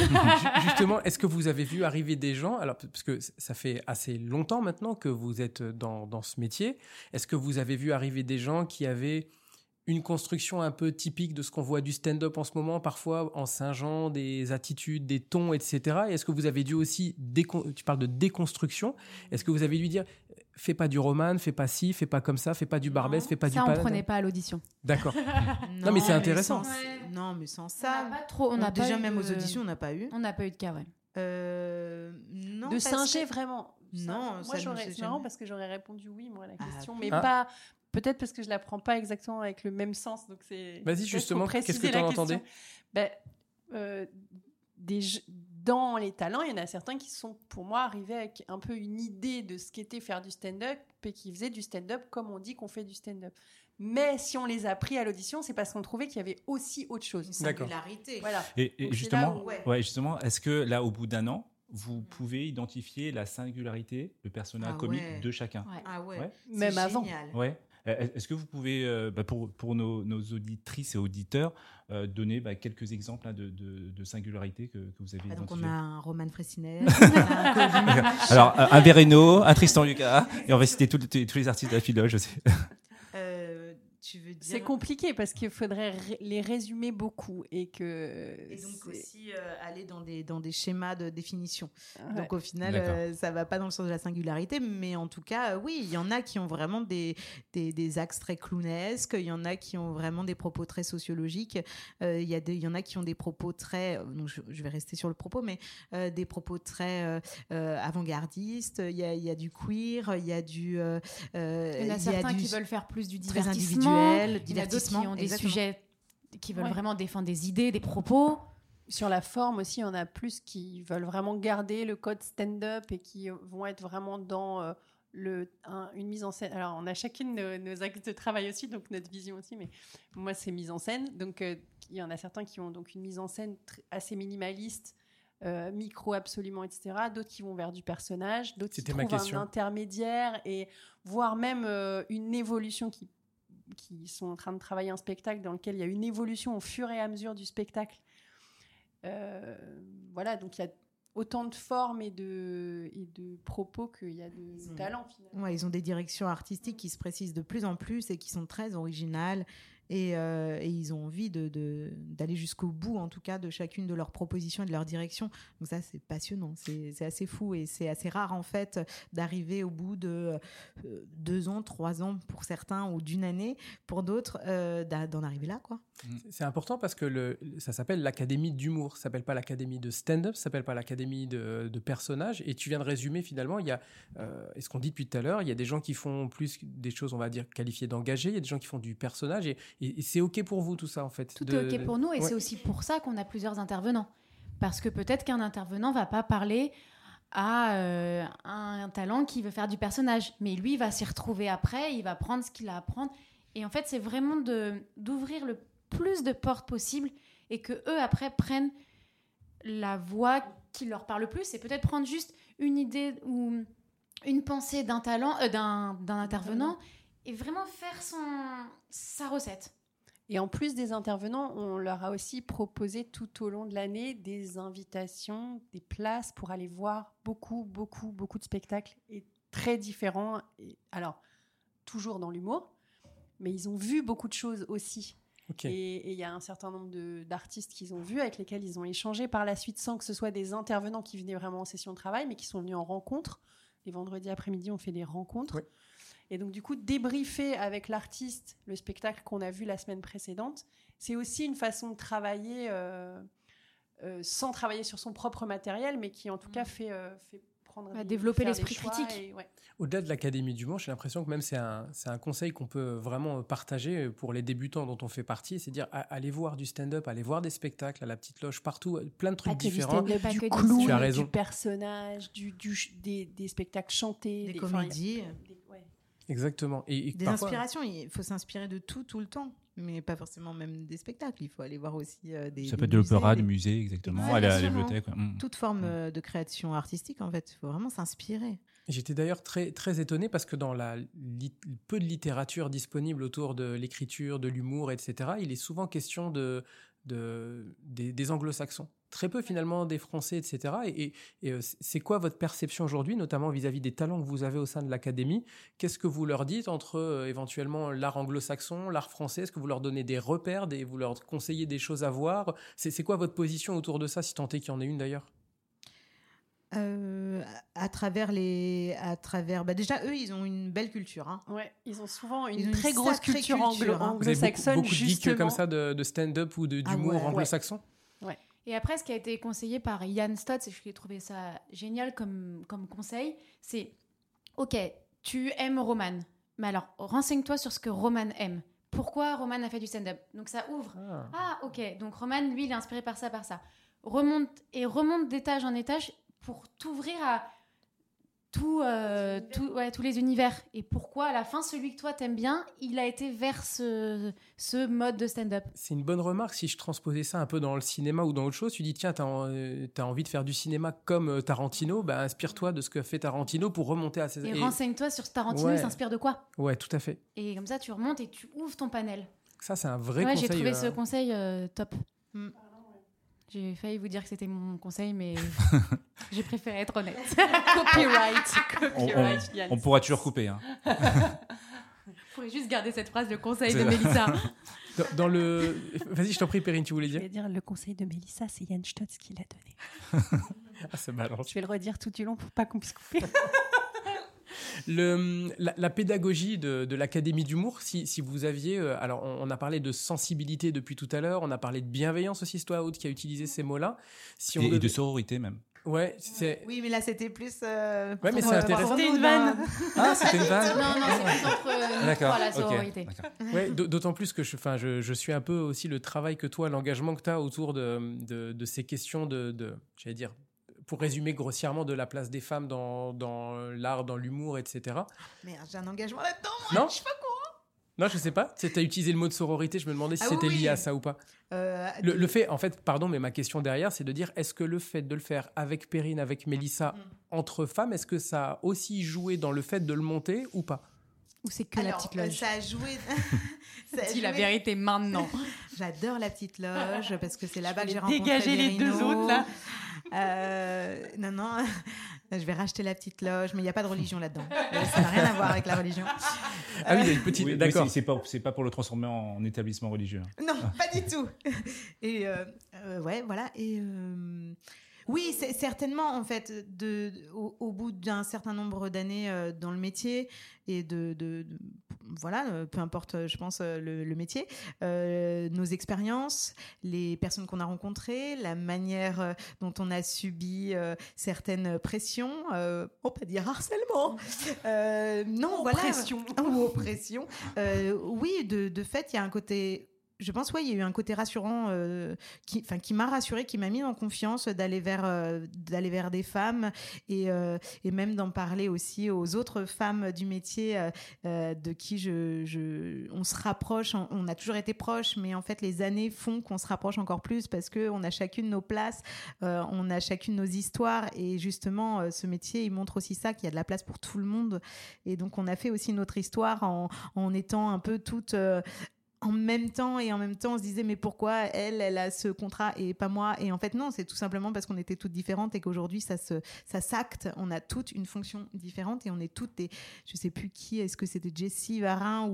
Justement, est-ce que vous avez vu arriver des gens, alors parce que ça fait assez longtemps maintenant que vous êtes dans, dans ce métier, est-ce que vous avez vu arriver des gens qui avaient une construction un peu typique de ce qu'on voit du stand-up en ce moment, parfois en singeant des attitudes, des tons, etc. Et Est-ce que vous avez dû aussi, décon- tu parles de déconstruction, est-ce que vous avez dû dire, fais pas du roman, fais pas ci, fais pas comme ça, fais pas du barbès, fais pas du Ça, on prenait pas à l'audition. D'accord. Non, mais c'est intéressant. sans- Ouais. Non, mais sans On ça. n'a pas trop. On on a déjà eu même aux auditions, on n'a pas eu. On n'a pas eu de cas, ouais. Euh, non, de singer que- vraiment. Non, moi j'aurais. est C'est marrant parce que j'aurais répondu oui moi à la Ah, question, mais Ah. pas. Peut-être parce que je la prends pas exactement avec le même sens, donc c'est. Vas-y, justement, qu'est-ce que t'en question. entendais Ben, euh, des dans les talents, il y en a certains qui sont, pour moi, arrivés avec un peu une idée de ce qu'était faire du stand-up et qui faisaient du stand-up comme on dit qu'on fait du stand-up. Mais si on les a pris à l'audition, c'est parce qu'on trouvait qu'il y avait aussi autre chose. Une D'accord. singularité. Voilà. Et, et Donc, c'est justement, où- ouais. ouais, justement, est-ce que là, au bout d'un an, vous pouvez identifier la singularité, le personnage Ah comique ouais. de chacun? Ouais. Ah ouais. Même avant. Ouais. Euh, Est-ce que vous pouvez, euh, bah, pour, pour nos, nos auditrices et auditeurs, euh, donner bah, quelques exemples hein, de, de, de singularité que, que vous avez Ah, donc on a un Roman Fressinet, un. Alors, un Vereno, un Tristan Lucas, et on va citer tous les- tous les artistes de la Philoge aussi. Euh, tu veux dire C'est compliqué parce qu'il faudrait les résumer beaucoup et que. Et donc aussi euh, aller dans des, dans des schémas de définition. Ouais. Donc au final, euh, ça va pas dans le sens de la singularité, mais en tout cas, euh, oui, il y en a qui ont vraiment des, des, des axes très clownesques, il y en a qui ont vraiment des propos très sociologiques, euh, il y, a des- il y en a qui ont des propos très, donc je, je vais rester sur le propos, mais euh, des propos très euh, euh, avant-gardistes, il y a, il y a du queer, il y a du... Il y en a certains du qui veulent faire plus du divertissement. Il y en a d'autres qui ont des exactement. sujets qui veulent Ouais. vraiment défendre des idées, des propos. Sur la forme aussi, il y en a plus qui veulent vraiment garder le code stand-up et qui vont être vraiment dans euh, le, un- une mise en scène. Alors, on a chacune nos, nos axes de travail aussi, donc notre vision aussi, mais moi, c'est mise en scène. Donc, euh, il y en a certains qui ont donc une mise en scène assez minimaliste, euh, micro absolument, etc. D'autres qui vont vers du personnage, d'autres qui trouvent un intermédiaire et voire même euh, une évolution qui qui sont en train de travailler un spectacle dans lequel il y a une évolution au fur et à mesure du spectacle. Euh, voilà, donc il y a autant de formes et de, et de propos qu'il y a de Ils ont- talent finalement. Ouais, ils ont des directions artistiques qui se précisent de plus en plus et qui sont très originales. Et, euh, et ils ont envie de- d'aller jusqu'au bout, en tout cas, de chacune de leurs propositions et de leurs directions. Donc ça, c'est passionnant, c'est assez fou et c'est assez rare, en fait, d'arriver au bout de euh, deux ans, trois ans pour certains ou d'une année pour d'autres, euh, d'en arriver là, quoi. C'est important parce que ça s'appelle l'académie d'humour. Ça s'appelle pas l'académie de stand-up, ça s'appelle pas l'académie de, de personnages. Et tu viens de résumer finalement, il y a, et ce qu'on dit depuis tout à l'heure, il y a des gens qui font plus des choses, on va dire, qualifiées d'engagés, il y a des gens qui font du personnage. Et, et- et c'est ok pour vous tout ça en fait. Tout de- est OK pour nous et Ouais. c'est aussi pour ça qu'on a plusieurs intervenants. Parce que peut-être qu'un intervenant va pas parler à euh, un talent qui veut faire du personnage, mais lui il va s'y retrouver après, il va prendre ce qu'il a à prendre. Et en fait, c'est vraiment de d'ouvrir le plus de portes possible et que eux après prennent la voix qui leur parle le plus et peut-être prendre juste une idée ou une pensée d'un talent, euh, d'un d'un intervenant et vraiment faire son sa recette. Et en plus des intervenants, on leur a aussi proposé tout au long de l'année des invitations, des places pour aller voir beaucoup, beaucoup, beaucoup de spectacles et très différents. Et, alors, toujours dans l'humour, mais ils ont vu beaucoup de choses aussi. Et il y a un certain nombre de- d'artistes qu'ils ont vus, avec lesquels ils ont échangé par la suite, sans que ce soit des intervenants qui venaient vraiment en session de travail, mais qui sont venus en rencontre. Les vendredis après-midi, on fait des rencontres. Oui. Et donc, du coup, débriefer avec l'artiste le spectacle qu'on a vu la semaine précédente, c'est aussi une façon de travailler euh, euh, sans travailler sur son propre matériel, mais qui en tout cas fait, euh, fait prendre. Bah, des- développer l'esprit critique. ouais. Au-delà de l'Académie d'humour, j'ai l'impression que même c'est un, conseil qu'on peut vraiment partager pour les débutants dont on fait partie, c'est dire a- allez voir du stand-up, allez voir des spectacles à la petite loge partout, plein de trucs Pas que du différents. stand-up, Pas du du clown, Tu as raison. du personnage, du, du- des, des spectacles chantés, Des comédies. des-. Exactement. Et, et Des parfois- inspirations, il faut s'inspirer de tout, tout le temps. Mais pas forcément même des spectacles. Il faut aller voir aussi euh, des. Ça des peut être de l'opéra, musées, du des- musée, exactement. Exactement. Aller à la bibliothèque. Mm. Toute forme euh, de création artistique, en fait. Il faut vraiment s'inspirer. J'étais d'ailleurs très, très étonné parce que dans la peu de littérature disponible autour de l'écriture, de l'humour, etc., il est souvent question de, de, des, anglo-saxons. Très peu finalement des français, etc. Et, euh, c'est quoi votre perception aujourd'hui, notamment vis-à-vis des talents que vous avez au sein de l'académie? Qu'est-ce que vous leur dites entre euh, éventuellement l'art anglo-saxon, l'art français? Est-ce que vous leur donnez des repères, des, vous leur conseillez des choses à voir? C'est quoi votre position autour de ça, si tant est qu'il y en ait une d'ailleurs? Euh, à travers les. À travers, bah déjà, eux, ils ont une belle culture. hein. Ouais, ils ont souvent une très grosse culture, culture, hein. anglo- Vous avez beaucoup, anglo-saxonne, beaucoup de geeks justement. comme ça de, de stand-up ou de- Ah d'humour ouais. Ouais. anglo-saxon Et après, ce qui a été conseillé par Yann Stotz, et je lui ai trouvé ça génial comme, comme conseil, c'est Ok, tu aimes Roman, mais alors renseigne-toi sur ce que Roman aime. Pourquoi Roman a fait du stand-up? Donc ça ouvre. Ah. Ah, ok, donc Roman, lui, il est inspiré par ça, par ça. Remonte et remonte d'étage en étage pour t'ouvrir à tout, euh, tout- ouais, tous les univers. Et pourquoi, à la fin, celui que toi t'aimes bien, il a été vers ce, ce mode de stand-up? C'est une bonne remarque. Si je transposais ça un peu dans le cinéma ou dans autre chose, tu dis tiens, t'as t'as envie de faire du cinéma comme euh, Tarantino, bah, inspire-toi de ce que fait Tarantino pour remonter à ses. Et, et- renseigne-toi sur ce Tarantino, Ouais. il s'inspire de quoi? Ouais, tout à fait. Et comme ça, tu remontes et tu ouvres ton panel. Ça, c'est un vrai ouais, conseil. j'ai trouvé euh, ce conseil euh, top. Mm. J'ai failli vous dire que c'était mon conseil, mais j'ai préféré être honnête. Copyright, On, on- copyright, Yann. on pourra toujours couper. hein. Je pourrais juste garder cette phrase de conseil C'est de. Mélissa. Dans, dans le. Vas-y, je t'en prie, Perrine, tu voulais Je dire vais dire le conseil de Mélissa, c'est Yann Stotz qui l'a donné. Ah, ça balance. Je vais le redire tout du long pour pas qu'on puisse couper. Le, la, la pédagogie de, de l'académie d'humour, si, si vous aviez, euh, alors on, on a parlé de sensibilité depuis tout à l'heure, on a parlé de bienveillance aussi, c'est toi Aude qui a utilisé ces mots-là. Si on Et, et devait- de sororité même. ouais, c'est. Oui, mais là, c'était plus. euh, Ouais, mais c'est euh, intéressant. C'était une vanne. Ah, c'était une vanne non, non, c'est plus entre euh, nous D'accord. trois, la sororité. d'accord. Ouais, d'autant plus que je, enfin, je, je suis un peu aussi le travail que toi, l'engagement que tu as autour de, de, de ces questions de, de j'allais dire, pour résumer grossièrement, de la place des femmes dans, dans l'art, dans l'humour, etc. Merde, j'ai un engagement là-dedans. moi. Non Non, je sais pas. Tu as utilisé le mot de sororité, je me demandais si Ah c'était oui, lié à ça ou pas. Euh, Le, le fait, en fait, pardon, mais ma question derrière, c'est de dire, est-ce que le fait de le faire avec Perrine, avec Mélissa, Mm. entre femmes, est-ce que ça a aussi joué dans le fait de le monter ou pas? Ou c'est que la petite euh, loge ça a joué. ça a Dis la vérité maintenant. J'adore la petite loge parce que c'est là-bas que j'ai rencontré dégager les deux autres, là. Euh, non, non, je vais racheter la petite loge, mais il n'y a pas de religion là-dedans. Ça n'a rien à voir avec la religion. Ah oui, il y a une petite. Oui, D'accord. c'est- pas, c'est pas pour le transformer en établissement religieux. Non, pas du tout. Et euh, euh, ouais, voilà. Et euh, oui, certainement en fait de, au, au bout d'un certain nombre d'années euh, dans le métier et de, de- de- voilà, euh, peu importe, euh, je pense, le, le métier, euh, nos expériences, les personnes qu'on a rencontrées, la manière dont on a subi certaines pressions, on peut dire harcèlement, non, voilà, Pression. ou oppression. Oui, de, de fait, il y a un côté. Je pense, ouais, il y a eu un côté rassurant euh, qui, qui m'a rassuré, qui m'a mis en confiance d'aller vers, euh, d'aller vers des femmes et, euh, et même d'en parler aussi aux autres femmes du métier de qui je, on se rapproche. On, a toujours été proches, mais en fait, les années font qu'on se rapproche encore plus parce que on a chacune nos places, on a chacune nos histoires et justement, ce métier, il montre aussi ça qu'il y a de la place pour tout le monde. Et donc, on a fait aussi notre histoire en, en étant un peu toutes. En même temps et en même temps on se disait mais pourquoi elle elle a ce contrat et pas moi et en fait non c'est tout simplement parce qu'on était toutes différentes et qu'aujourd'hui ça s'acte. On a toutes une fonction différente et on est toutes des je sais plus qui est-ce que c'était Jessie Varin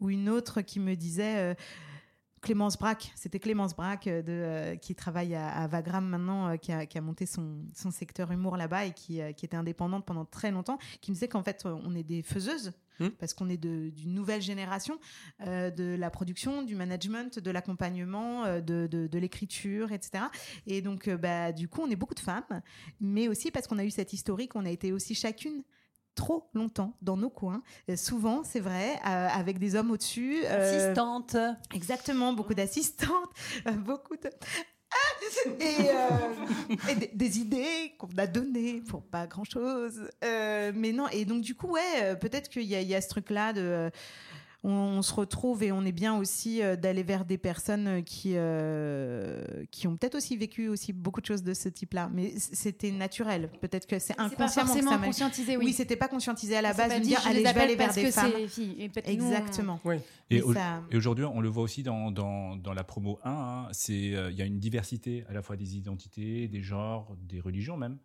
ou une autre qui me disait euh, Clémence Braque, c'était Clémence Braque euh, euh, qui travaille à, à Vagram maintenant, qui, a, monté son, secteur humour là-bas et qui, qui était indépendante pendant très longtemps, qui me disait qu'en fait on est des faiseuses Hmm. parce qu'on est d'une nouvelle génération euh, de la production, du management, de l'accompagnement, euh, de, de, de l'écriture, etc. Et donc euh, bah, du coup on est beaucoup de femmes, mais aussi parce qu'on a eu cette historique, on a été aussi chacune trop longtemps dans nos coins, Euh, souvent c'est vrai, euh, avec des hommes au-dessus. euh, Assistante. Exactement, beaucoup d'assistantes, beaucoup de... Et, euh, des, idées qu'on a données pour pas grand chose. mais non, et donc du coup, ouais, euh, peut-être qu'il y, a- il y a ce truc-là de. Euh, on, on se retrouve et on est bien aussi euh, d'aller vers des personnes qui, euh, qui ont peut-être aussi vécu aussi beaucoup de choses de ce type-là. Mais c'était naturel. Peut-être que c'est pas inconsciemment que ça conscientisé, oui. Oui, c'était pas conscientisé à la base de dire je allez, je vais aller vers des femmes. filles. Et peut-être nous, on- Exactement. Oui. Et, Mais au- ça- et aujourd'hui, on le voit aussi dans, dans, dans la promo 1, hein, c'est euh, il y a une diversité à la fois des identités, des genres, des religions même.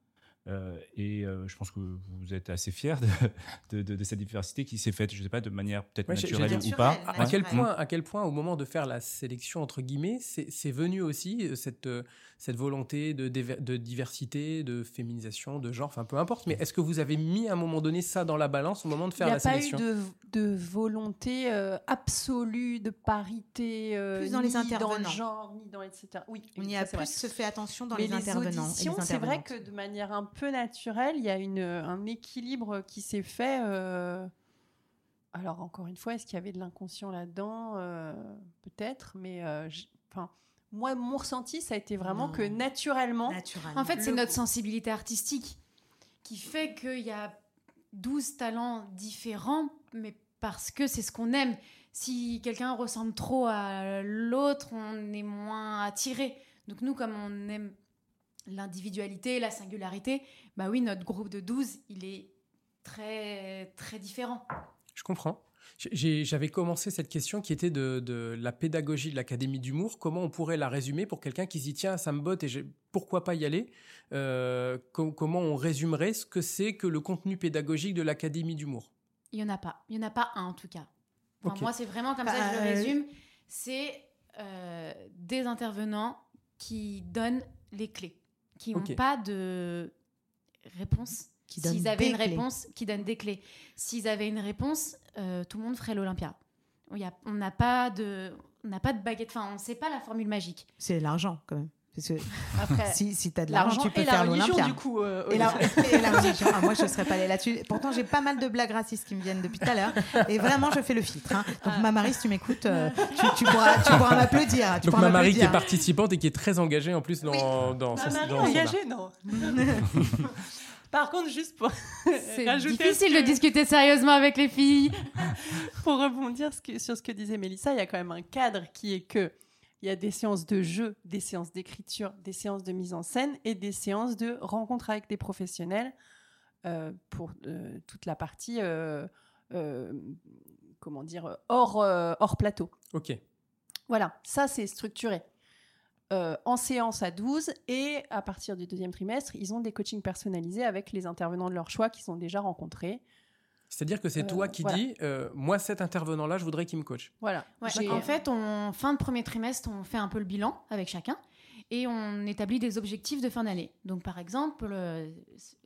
Euh, et euh, je pense que vous êtes assez fiers de, de, de- de cette diversité qui s'est faite, je ne sais pas, de manière peut-être Ouais, naturelle ou pas. À, à quel point, à quel point, au moment de faire la sélection entre guillemets, c'est venu aussi euh, cette euh, cette volonté de, diversité, de féminisation, de genre, enfin peu importe. Mais est-ce que vous avez mis à un moment donné ça dans la balance au moment de Il faire n'y la a pas eu sélection de, de volonté euh, absolue de parité euh, Plus dans les ni dans le genre. ni dans etc. Oui, On y ça, a plus vrai. se fait attention dans Mais les, intervenants. les c'est vrai que de manière un peu naturelle, il y a une, un équilibre qui s'est fait. euh, Alors, encore une fois, est-ce qu'il y avait de l'inconscient là-dedans? Euh, Peut-être, mais euh, enfin, moi, mon ressenti, ça a été vraiment Non. que naturellement, Naturellement. En fait, c'est notre sensibilité artistique qui fait qu'il y a 12 talents différents, mais parce que c'est ce qu'on aime. Si quelqu'un ressemble trop à l'autre, on est moins attiré. Donc nous, comme on aime l'individualité, la singularité, bah oui, notre groupe de 12, il est très, très différent. Je comprends. J'avais commencé cette question qui était de, de la pédagogie de l'Académie d'humour. Comment on pourrait la résumer pour quelqu'un qui se dit tiens, ça me botte et pourquoi pas y aller? Euh, co- Comment on résumerait ce que c'est que le contenu pédagogique de l'Académie d'humour? Il y en a pas. Il y en a pas un en tout cas. Enfin. Moi, c'est vraiment comme ça que je Bah, le euh, résume. C'est euh, des intervenants qui donnent les clés, qui n'ont pas de réponse. S'ils avaient une clés. réponse, qui donnent des clés. S'ils avaient une réponse, euh, tout le monde ferait l'Olympia. On n'a pas de, on n'a pas de baguette. Enfin, on ne sait pas la formule magique. C'est l'argent quand même. Parce que après, si, si tu as de l'argent, l'argent tu peux et faire l'Olympia. du coup. euh, Et la, et la religion. Ah, moi, je serais pas allée là-dessus. Pourtant, j'ai pas mal de blagues racistes qui me viennent depuis tout à l'heure. Et vraiment, je fais le filtre. hein. Donc, Ah. ma Marie, si tu m'écoutes, euh, tu, tu pourras, tu pourras m'applaudir. Donc ma Marie qui est participante et qui est très engagée en plus dans, dans, Ma son- Marie dans son engagée, non. Par contre, juste pour C'est difficile ce que- de discuter sérieusement avec les filles. pour rebondir sur ce que disait Mélissa, il y a quand même un cadre qui est que il y a des séances de jeu, des séances d'écriture, des séances de mise en scène et des séances de rencontre avec des professionnels euh, pour euh, toute la partie, euh, euh, comment dire, hors, euh, hors plateau. Ok. Voilà, ça c'est structuré. Euh, en séance à 12 et à partir du deuxième trimestre, ils ont des coachings personnalisés avec les intervenants de leur choix qu'ils ont déjà rencontrés. C'est-à-dire que c'est Euh, toi qui voilà. dis euh, moi cet intervenant-là, je voudrais qu'il me coach. Voilà. Ouais, En fait, on, fin de premier trimestre, on fait un peu le bilan avec chacun et on établit des objectifs de fin d'année. Donc, par exemple, euh,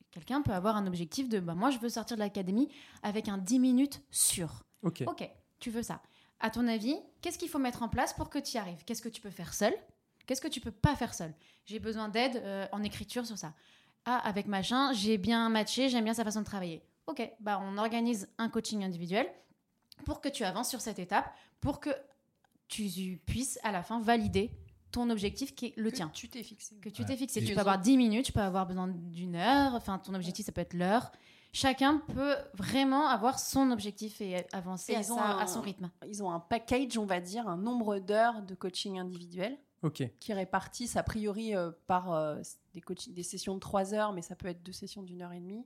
quelqu'un peut avoir un objectif de bah, moi, je veux sortir de l'académie avec un 10 minutes sûr. Ok. Ok, tu veux ça. À ton avis, qu'est-ce qu'il faut mettre en place pour que tu y arrives? Qu'est-ce que tu peux faire seul? Qu'est-ce que tu peux pas faire seul J'ai besoin d'aide euh, en écriture sur ça. Ah, avec machin, j'ai bien matché, j'aime bien sa façon de travailler. Ok, bah on organise un coaching individuel pour que tu avances sur cette étape, pour que tu puisses à la fin valider ton objectif qui est le Que tien. Tu t'es fixé. Que tu Ouais. t'es fixé. Et- Tu peux avoir 10 minutes, tu peux avoir besoin d'une heure, enfin ton objectif ça peut être l'heure. Chacun peut vraiment avoir son objectif et avancer Et à, ils ont sa- un- à son rythme. Ils ont un package, on va dire, un nombre d'heures de coaching individuel? Ok. qui répartissent a priori euh, par euh, des, coaching- des sessions de 3 heures, mais ça peut être deux sessions d'une heure et demie.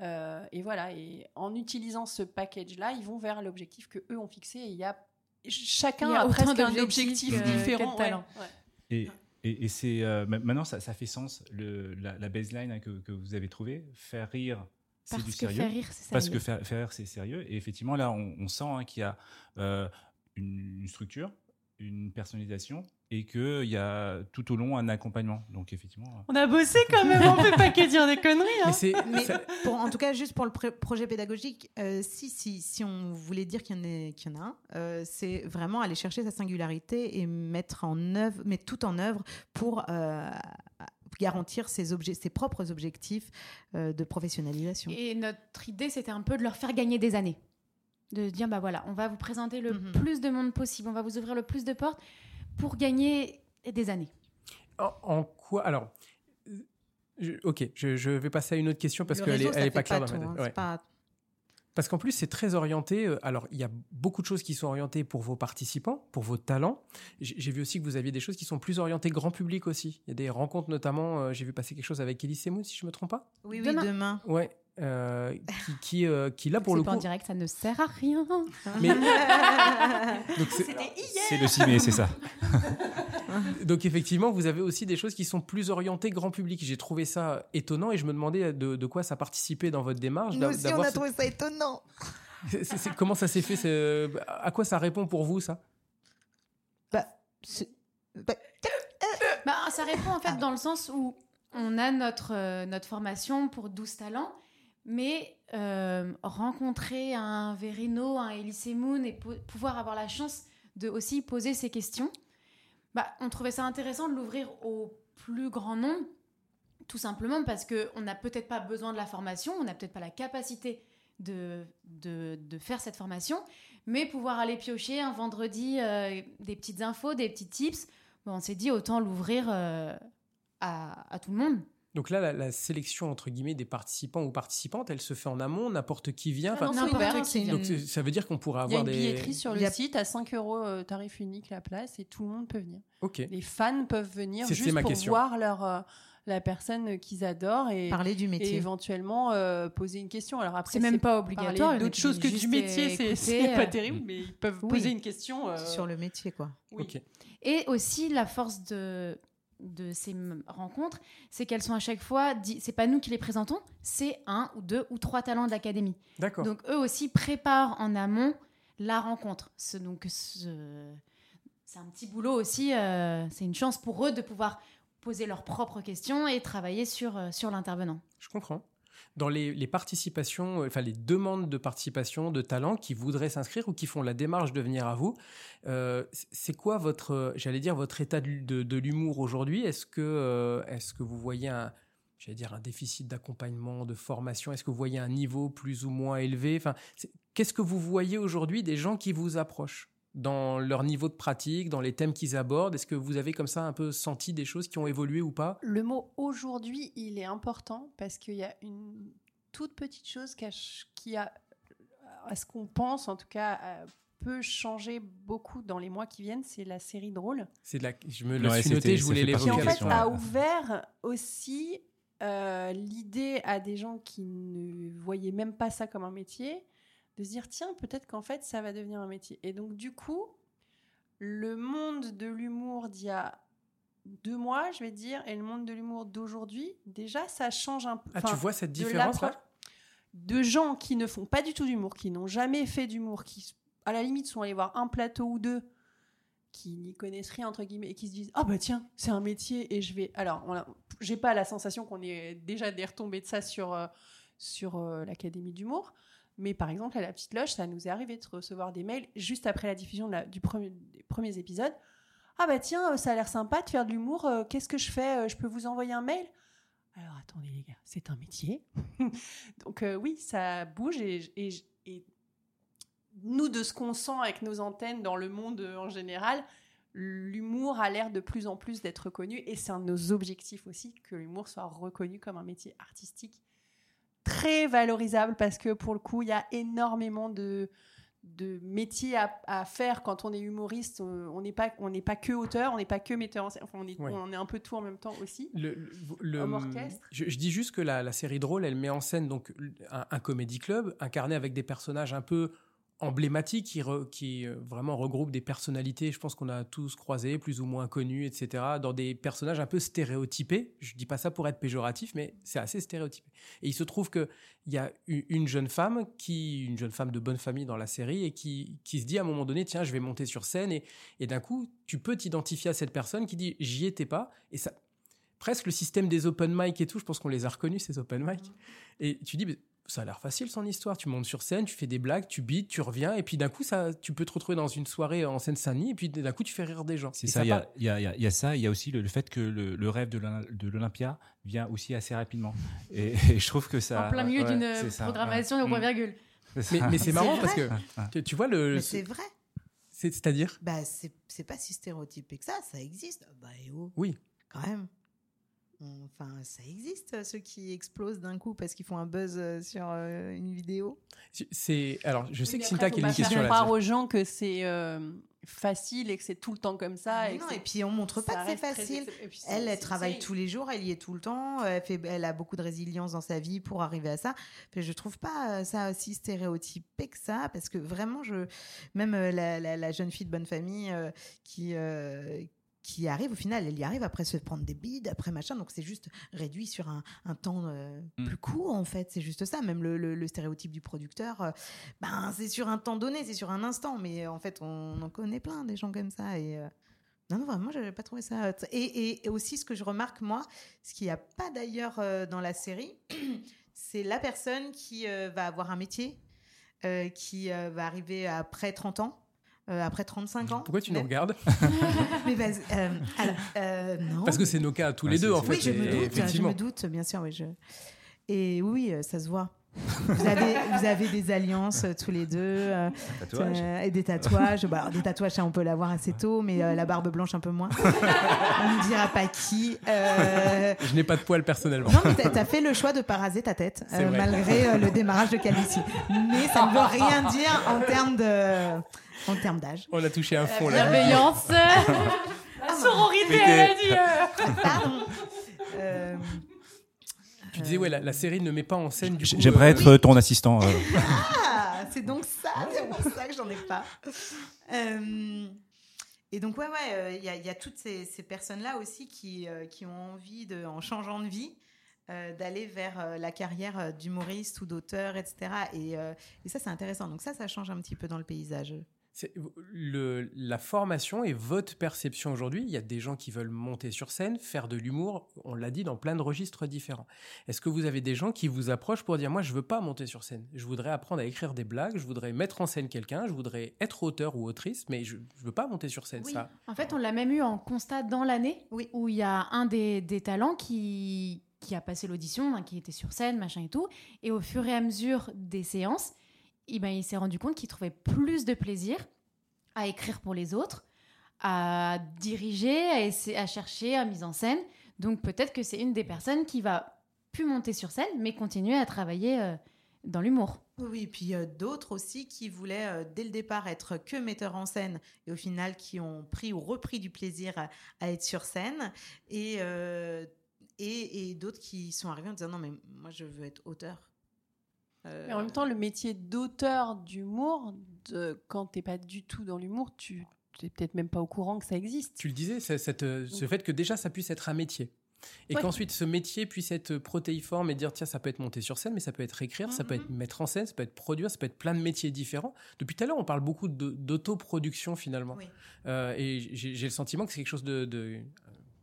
Euh, et voilà, et en utilisant ce package-là, ils vont vers l'objectif que eux ont fixé. Et il y a chacun Il y a presque un objectif différent. ouais, ouais. Et, et, et c'est euh, ma- maintenant ça, ça fait sens le, la, la baseline hein, que, que vous avez trouvé faire rire c'est Parce du que sérieux faire rire, c'est ça. parce que faire, faire rire c'est sérieux et effectivement là on, on sent hein, qu'il y a euh, une structure une personnalisation et qu'il y a tout au long un accompagnement donc effectivement On a bossé quand même, on peut pas que dire des conneries. hein. Mais c'est Mais ça- pour, en tout cas, juste pour le projet pédagogique, euh, si, si, si on voulait dire qu'il y en, a- qu'il y en a un, euh, c'est vraiment aller chercher sa singularité et mettre, en œuvre, mettre tout en œuvre pour euh, garantir ses, objets, ses propres objectifs euh, de professionnalisation. Et notre idée, c'était un peu de leur faire gagner des années. De dire, bah voilà, on va vous présenter le Mhm. plus de monde possible, on va vous ouvrir le plus de portes pour gagner des années. en, en quoi Alors, euh, je- ok, je, je vais passer à une autre question parce Le qu'elle est, réseau, ça elle est fait pas claire dans tout, ma hein, tête. c'est Ouais. pas- Parce qu'en plus, c'est très orienté. euh, Alors, il y a beaucoup de choses qui sont orientées pour vos participants, pour vos talents. J'ai vu aussi que vous aviez des choses qui sont plus orientées grand public aussi. Il y a des rencontres notamment. euh, J'ai vu passer quelque chose avec Elise Semoun, si je me trompe pas. Oui, oui, Demain. demain. Ouais. Euh, qui, qui, euh, qui, là pour le pas en coup. direct, ça ne sert à rien. Mais donc, c'est- c'est le 6 mai c'est ça donc effectivement, vous avez aussi des choses qui sont plus orientées grand public. J'ai trouvé ça étonnant et je me demandais de, de quoi ça participait dans votre démarche. Nous aussi, on a ce- trouvé ça étonnant. comment ça s'est fait c'est- À quoi ça répond pour vous ça? Bah, bah, Bah, ça répond en fait dans le sens où on a notre, euh, notre formation pour 12 talents, mais euh, rencontrer un Verino, un Elise Moon et po- pouvoir avoir la chance de aussi poser ces questions, bah, on trouvait ça intéressant de l'ouvrir au plus grand nombre, tout simplement parce qu'on n'a peut-être pas besoin de la formation, on n'a peut-être pas la capacité de, de, faire cette formation, mais pouvoir aller piocher un vendredi euh, des petites infos, des petits tips, on s'est dit autant l'ouvrir euh, à tout le monde. Donc là, la, la sélection entre guillemets des participants ou participantes, elle se fait en amont, n'importe qui vient. Ah non, c'est ouvert. qui vient. donc ça veut dire qu'on pourrait Il y a avoir une des. billetterie sur le a- site à 5 euros euh, tarif unique la place et tout le monde peut venir. Ok. Les fans peuvent venir juste ma pour question. voir leur, euh, la personne qu'ils adorent et, parler du et métier. éventuellement euh, poser une question. Alors après, C'est même pas obligatoire. d'autres choses que du métier, c'est pas terrible, mais ils peuvent Oui. poser une question. euh, Sur le métier, quoi. oui. Ok. Et aussi, la force de, de ces rencontres, c'est qu'elles sont à chaque fois, c'est pas nous qui les présentons, c'est un ou deux ou trois talents de l'académie. D'accord. Donc eux aussi préparent en amont la rencontre. Ce- donc ce- c'est un petit boulot aussi, euh, c'est une chance pour eux de pouvoir poser leurs propres questions et travailler sur, euh, sur l'intervenant. Je comprends. Dans les, participations, euh, enfin les demandes de participation de talents qui voudraient s'inscrire ou qui font la démarche de venir à vous, euh, c'est quoi votre, j'allais dire, votre état de, l'humour aujourd'hui? Est-ce que, euh, est-ce que vous voyez un, j'allais dire, un déficit d'accompagnement, de formation? Est-ce que vous voyez un niveau plus ou moins élevé? Enfin, qu'est-ce que vous voyez aujourd'hui des gens qui vous approchent? Dans leur niveau de pratique, dans les thèmes qu'ils abordent? Est-ce que vous avez comme ça un peu senti des choses qui ont évolué ou pas? Le mot aujourd'hui, il est important parce qu'il y a une toute petite chose qui a, qui a à ce qu'on pense, en tout cas, euh, peut changer beaucoup dans les mois qui viennent, c'est la série drôle. C'est de la, je me le Ouais, suis noté, je voulais partie qui en fait a ouvert aussi euh, l'idée à des gens qui ne voyaient même pas ça comme un métier de se dire tiens peut-être qu'en fait ça va devenir un métier. Et donc du coup le monde de l'humour d'il y a deux mois je vais dire et le monde de l'humour d'aujourd'hui déjà ça change un peu Ah, tu vois cette de différence là? l'approche de gens qui ne font pas du tout d'humour qui n'ont jamais fait d'humour qui à la limite sont allés voir un plateau ou deux qui n'y connaissent rien entre guillemets et qui se disent ah bah tiens c'est un métier et je vais alors a- j'ai pas la sensation qu'on ait déjà des retombées de ça sur euh, sur euh, l'académie d'humour Mais par exemple, à la petite loge, ça nous est arrivé de recevoir des mails juste après la diffusion du premier, des premiers épisodes. Ah bah tiens, euh, ça a l'air sympa de faire de l'humour. euh, Qu'est-ce que je fais Euh, Je peux vous envoyer un mail? Alors attendez les gars, c'est un métier. Donc oui, ça bouge et, et- nous, de ce qu'on sent avec nos antennes dans le monde en général, l'humour a l'air de plus en plus d'être reconnu et c'est un de nos objectifs aussi que l'humour soit reconnu comme un métier artistique très valorisable parce que pour le coup, il y a énormément de, de métiers à, à faire quand on est humoriste. On n'est pas, on n'est pas que auteur, on n'est pas que metteur en scène, enfin, on, est, Ouais. on est un peu tout en même temps aussi. Le, le- le- Homme orchestre. Je, je dis juste que la, la série drôle, elle met en scène donc un, un comédie club incarné avec des personnages un peu emblématiques qui, re- qui euh, vraiment regroupent des personnalités. Je pense qu'on a tous croisé, plus ou moins connus, etc. Dans des personnages un peu stéréotypés. Je dis pas ça pour être péjoratif, mais c'est assez stéréotypé. Et il se trouve que il y a une jeune femme qui, une jeune femme de bonne famille dans la série, et qui, qui se dit à un moment donné, tiens, je vais monter sur scène, et, et d'un coup, tu peux t'identifier à cette personne qui dit, j'y étais pas, et ça, presque le système des open mic et tout, je pense qu'on les a reconnus, ces open mic. Et tu dis, ça a l'air facile son histoire. Tu montes sur scène, tu fais des blagues, tu bites, tu reviens, et puis d'un coup, ça, tu peux te retrouver dans une soirée en Seine-Saint-Denis, et puis d'un coup, tu fais rire des gens. C'est Et ça, il y, a- part- il y a, il y a- il y a ça, il y a aussi le, le fait que le, le rêve de l'Olym- de l'Olympia vient aussi assez rapidement. Et, et je trouve que ça. en plein milieu ouais, d'une programmation ouais. de point virgule. Mais, c'est marrant parce que tu, tu vois le. Mais c'est vrai. c'est- C'est-à-dire? Bah, c'est c'est pas si stéréotypé que ça, ça existe. Bah, et oh, Oui. quand même. Enfin, ça existe, ceux qui explosent d'un coup parce qu'ils font un buzz euh, sur euh, une vidéo. C'est alors, je sais Oui, que Cinta qui a une pas question faire croire là-dessus. aux gens que c'est euh, facile et que c'est tout le temps comme ça. Et, non, et puis on montre pas que c'est facile. puis Elle, elle travaille tous les jours, elle y est tout le temps, elle, fait, elle a beaucoup de résilience dans sa vie pour arriver à ça. Mais je trouve pas euh, ça aussi stéréotypé que ça, parce que vraiment, je, même euh, la, la- la jeune fille de bonne famille euh, qui, euh, qui arrive, au final, elle y arrive après se prendre des bides, après machin, donc c'est juste réduit sur un, un temps euh, Mm. plus court, en fait, c'est juste ça. Même le, le- le stéréotype du producteur, euh, ben, c'est sur un temps donné, c'est sur un instant, mais euh, en fait, on en connaît plein des gens comme ça, et. non, non, vraiment, j'avais pas trouvé ça. Et, et- et aussi, ce que je remarque, moi, ce qu'il n'y a pas d'ailleurs euh, dans la série, c'est la personne qui euh, va avoir un métier, euh, qui va arriver après 30 ans, euh, après 35 ans. Pourquoi tu nous même. regardes Mais euh, alors, euh, non. Parce que c'est nos cas tous Ouais, les deux, en fait. Oui, je me doute, je effectivement. me doute, bien sûr. Oui, je... Et oui, ça se voit. Vous avez, vous avez des alliances euh, tous les deux. euh, euh, et des tatouages. Bah, alors, des tatouages, ça, on peut l'avoir assez tôt, mais euh, la barbe blanche un peu moins. on ne dira pas qui. Euh, Je n'ai pas de poils personnellement. Non, mais t'as as fait le choix de pas raser ta tête, euh, malgré euh, le démarrage de calvitie. Mais ça ne veut rien dire en termes de, en termes d'âge. On a touché un fond là. Bienveillance. La sororité, elle a dit. euh. Pardon. Tu disais, ouais, la, la série ne met pas en scène du. J'aimerais euh, être euh, ton assistant. euh. Ah, c'est donc ça, c'est pour ça que j'en ai pas. Euh, et donc, ouais, ouais, euh, il y, a- il y a toutes ces, ces personnes-là aussi qui, euh, qui ont envie, de, en changeant de vie, euh, d'aller vers euh, la carrière d'humoriste ou d'auteur, etc. Et, euh, et ça, c'est intéressant. Donc, ça, ça change un petit peu dans le paysage. Le, la formation et votre perception aujourd'hui, il y a des gens qui veulent monter sur scène, faire de l'humour, on l'a dit, dans plein de registres différents. Est-ce que vous avez des gens qui vous approchent pour dire, moi, je veux pas monter sur scène, je voudrais apprendre à écrire des blagues, je voudrais mettre en scène quelqu'un, je voudrais être auteur ou autrice, mais je, je veux pas monter sur scène, Oui. ça. En fait, on l'a même eu en constat dans l'année, Oui. où il y a un des, des talents qui, qui a passé l'audition, hein, qui était sur scène, machin et tout. Et au fur et à mesure des séances, eh ben, il s'est rendu compte qu'il trouvait plus de plaisir à écrire pour les autres, à diriger, à, chercher, à mise en scène. Donc peut-être que c'est une des personnes qui va plus monter sur scène, mais continuer à travailler euh, dans l'humour. Oui, et puis euh, d'autres aussi qui voulaient euh, dès le départ être que metteurs en scène et au final qui ont pris ou repris du plaisir à, être sur scène euh, et d'autres qui sont arrivés en disant non mais moi je veux être auteur. Euh, Mais en même temps, le métier d'auteur d'humour, de- quand t'es pas du tout dans l'humour, tu n'es peut-être même pas au courant que ça existe. Tu le disais, c'est- cette, euh, ce fait que déjà ça puisse être un métier. Et Ouais. qu'ensuite ce métier puisse être protéiforme et dire tiens ça peut être monter sur scène mais ça peut être écrire, ça peut Mhm. être mettre en scène, ça peut être produire, ça peut être plein de métiers différents. Depuis tout à l'heure on parle beaucoup de- d'autoproduction finalement. Oui. Euh, et j'ai j'ai le sentiment que c'est quelque chose de, de-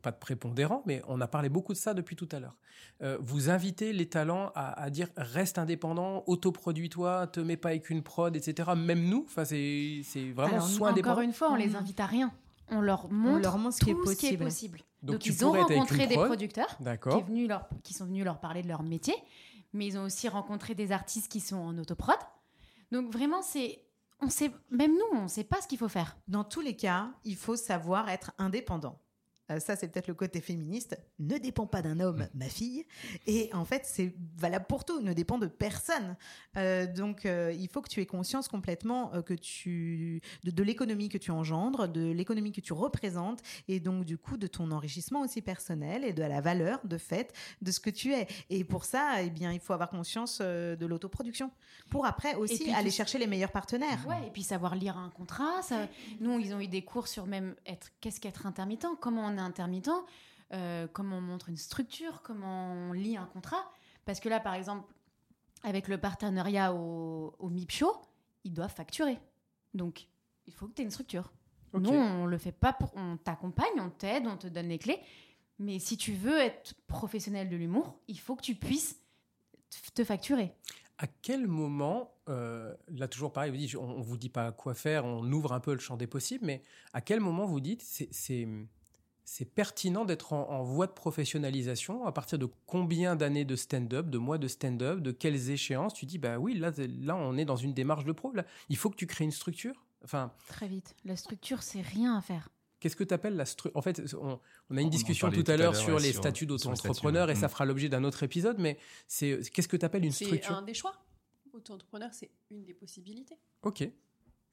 pas de prépondérant, mais on a parlé beaucoup de ça depuis tout à l'heure. Euh, vous invitez les talents à, à dire reste indépendant, autoproduis-toi, te mets pas avec une prod, etc. Même nous, enfin c'est c'est vraiment Alors, soin encore indépendant. une fois, on les invite à rien. On leur montre, leur montre ce qui est tout ce qui est possible. Donc, ils ont rencontré des prod. producteurs qui, est D'accord. venu leur- qui sont venus leur parler de leur métier, mais ils ont aussi rencontré des artistes qui sont en autoprod. Donc vraiment, c'est, on sait, même nous, on ne sait pas ce qu'il faut faire. Dans tous les cas, il faut savoir être indépendant. Euh, ça, c'est peut-être le côté féministe. Ne dépend pas d'un homme, ma fille. Et en fait, c'est valable pour tout. Ne dépend de personne. Euh, donc, euh, il faut que tu aies conscience complètement euh, que tu de, de l'économie que tu engendres, de l'économie que tu représentes, et donc du coup de ton enrichissement aussi personnel et de la valeur de fait de ce que tu es. Et pour ça, eh bien, il faut avoir conscience de l'autoproduction pour après aussi puis aller chercher les meilleurs partenaires. Ouais, et puis savoir lire un contrat. Ça, nous, ils ont eu des cours sur même être, qu'est-ce qu'être intermittent, comment on intermittent, euh, comment on montre une structure, comment on lit un contrat. Parce que là, par exemple, avec le partenariat au, au MIP Show, ils doivent facturer. Donc, il faut que tu aies une structure. Ok. Nous, on le fait pas pour. On t'accompagne, on t'aide, on te donne les clés. Mais si tu veux être professionnel de l'humour, il faut que tu puisses te- te facturer. À quel moment, euh, là toujours pareil, vous dites, on, on vous dit pas quoi faire, on ouvre un peu le champ des possibles, mais à quel moment vous dites c'est c'est c'est pertinent d'être en, en voie de professionnalisation à partir de combien d'années de stand-up, de mois de stand-up, de quelles échéances? Tu dis bah oui là c'est- là on est dans une démarche de pro. Là, il faut que tu crées une structure? Enfin, Très vite. La structure, c'est rien à faire. qu'est-ce que tu appelles la structure En fait, on, on a une On discussion tout à tout à l'heure sur ouais, les sur- statuts sur les statuts, d'auto-entrepreneur et ça Mm. fera l'objet d'un autre épisode. Mais c'est qu'est-ce que tu appelles une C'est structure? un des choix. Auto-entrepreneur, c'est une des possibilités. Ok.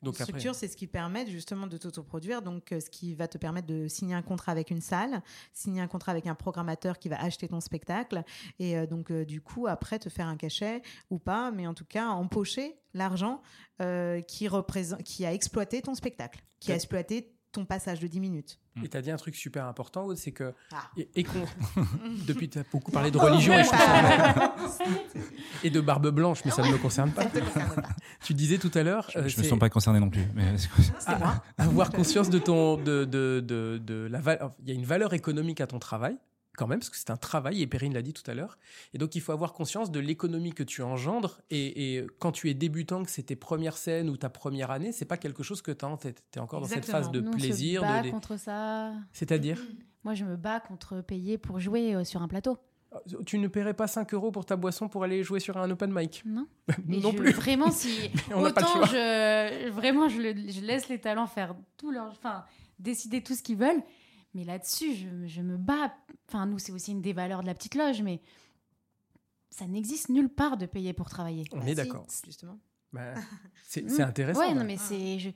Donc Une structure, c'est ce qui permet justement de t'autoproduire, donc euh, ce qui va te permettre de signer un contrat avec une salle, signer un contrat avec un programmateur qui va acheter ton spectacle, et euh, donc euh, du coup après te faire un cachet ou pas, mais en tout cas empocher l'argent euh, qui représente, qui a exploité ton spectacle, qui a exploité ton passage de 10 minutes. Et tu as dit un truc super important, c'est que. Ah. Et, et depuis, tu as beaucoup parlé de religion et, et de barbe blanche, mais ça ne me concerne pas. Concerne. Tu disais tout à l'heure. Je, euh, je me sens pas concerné non plus. Mais... Avoir conscience de ton. De, de, de, de la Il y a une valeur économique à ton travail, quand même, parce que c'est un travail, et Perrine l'a dit tout à l'heure. Et donc, il faut avoir conscience de l'économie que tu engendres. Et, et quand tu es débutant, que c'est tes premières scènes ou ta première année, c'est pas quelque chose que tu as en tête. Tu es encore dans cette phase de Nous, on se plaisir. bat de les- contre ça. C'est-à-dire Moi, je me bats contre payer pour jouer euh, sur un plateau. Tu ne paierais pas 5 euros pour ta boisson pour aller jouer sur un open mic? Non. Non je- plus. Vraiment, si on pas autant je vraiment je, le- je laisse les talents faire tout leur, enfin décider tout ce qu'ils veulent. Mais là-dessus, je, je me bats. Enfin, nous, c'est aussi une des valeurs de la petite loge, mais ça n'existe nulle part de payer pour travailler. On Bah est si, d'accord. Justement. Bah, c'est intéressant. Ouais, non, mais c'est je-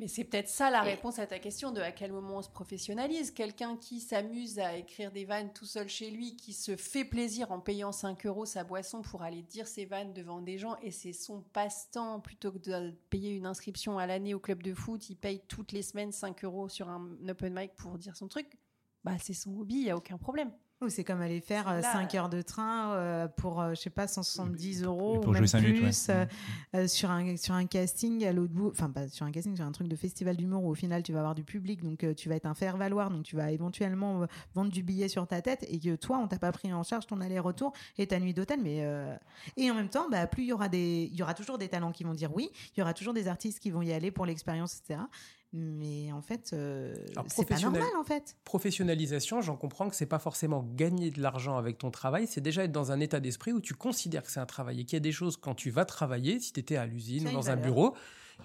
Mais c'est peut-être ça la réponse à ta question de à quel moment on se professionnalise. Quelqu'un qui s'amuse à écrire des vannes tout seul chez lui, qui se fait plaisir en payant 5 euros sa boisson pour aller dire ses vannes devant des gens et c'est son passe-temps plutôt que de payer une inscription à l'année au club de foot, il paye toutes les semaines 5 euros sur un open mic pour dire son truc. Bah, c'est son hobby, il n'y a aucun problème. Ou c'est comme aller faire Là, 5 heures de train euh, pour, euh, je sais pas, 170 euros pour ou jouer même minutes, plus ouais. euh, euh, sur, un, sur un casting à l'autre bout. Enfin, pas sur un casting, sur un truc de festival d'humour où au final tu vas avoir du public, donc euh, tu vas être un faire-valoir, donc tu vas éventuellement euh, vendre du billet sur ta tête et que toi, on t'a pas pris en charge ton aller-retour et ta nuit d'hôtel. Mais euh, Et en même temps, bah, plus il y, aura des... il y aura toujours des talents qui vont dire oui, il y aura toujours des artistes qui vont y aller pour l'expérience, etc. Mais en fait, euh, c'est pas normal en fait. Professionnalisation, j'en comprends que c'est pas forcément gagner de l'argent avec ton travail, c'est déjà être dans un état d'esprit où tu considères que c'est un travail et qu'il y a des choses quand tu vas travailler, si tu étais à l'usine ou dans un bureau,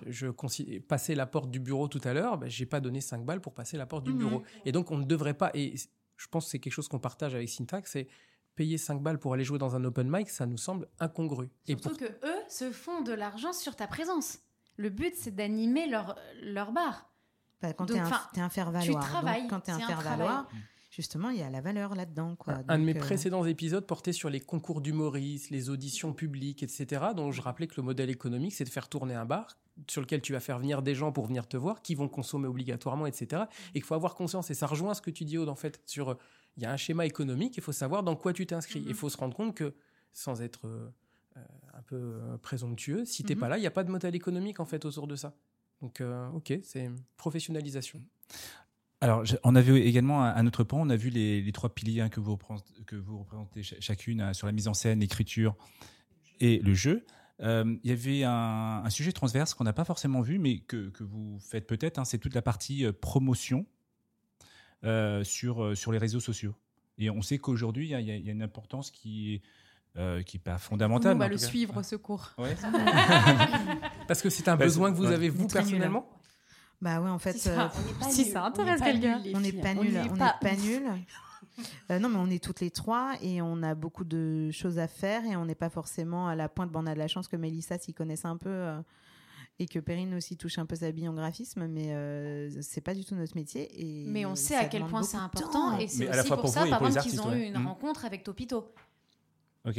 je considère passer la porte du bureau tout à l'heure, ben, j'ai pas donné 5 balles pour passer la porte du Mhm. bureau. Et donc on ne devrait pas et je pense que c'est quelque chose qu'on partage avec Syntax, c'est payer 5 balles pour aller jouer dans un open mic, ça nous semble incongru. Et surtout pour- que eux se font de l'argent sur ta présence. Le but, c'est d'animer leur leur bar. Enfin, quand tu es un, un faire-valoir. tu travailles, donc, quand tu es un c'est un faire-valoir, justement, il y a la valeur là-dedans. Quoi. Un de mes euh, précédents épisodes portait sur les concours d'humoristes, les auditions publiques, etc. Donc je rappelais que le modèle économique, c'est de faire tourner un bar sur lequel tu vas faire venir des gens pour venir te voir, qui vont consommer obligatoirement, etc. Et qu'il faut avoir conscience, et ça rejoint ce que tu dis, Aude, en fait, sur euh, il y a un schéma économique, il faut savoir dans quoi tu t'inscris. Mhm. Il faut se rendre compte que, sans être euh, peu euh, présomptueux, si t'es Mhm. pas là, il n'y a pas de modèle économique, en fait, autour de ça. Donc, euh, ok, c'est professionnalisation. Alors, on a vu également un, un autre point. On a vu les, les trois piliers hein, que, vous représentez, que vous représentez ch- chacune hein, sur la mise en scène, l'écriture et le jeu. Euh, Il y avait un, un sujet transverse qu'on n'a pas forcément vu, mais que, que vous faites peut-être. hein, c'est toute la partie euh, promotion euh, sur, euh, sur les réseaux sociaux. Et on sait qu'aujourd'hui, il y, y a une importance qui est, euh, qui est pas fondamentale. on va le suivre, ce cours. Ouais. Parce que c'est un Bah, besoin que vous ouais. avez vous personnellement Bah ouais, en fait, Si euh, ça, on n'est pas si nuls, ça on intéresse n'est pas quelqu'un. on n'est pas n'est on n'est pas pas ouf. nuls. Euh, non, mais on est toutes les trois et on a beaucoup de choses à faire et on n'est pas forcément à la pointe. Bon, on a de la chance que Mélissa s'y connaisse un peu euh, et que Perrine aussi touche un peu sa bille en graphisme, mais euh, c'est pas du tout notre métier. Et Mais on sait à quel point c'est important temps. et c'est Mais à la aussi fois pour, pour ça par exemple qu'ils ont eu une Mm. rencontre avec Topito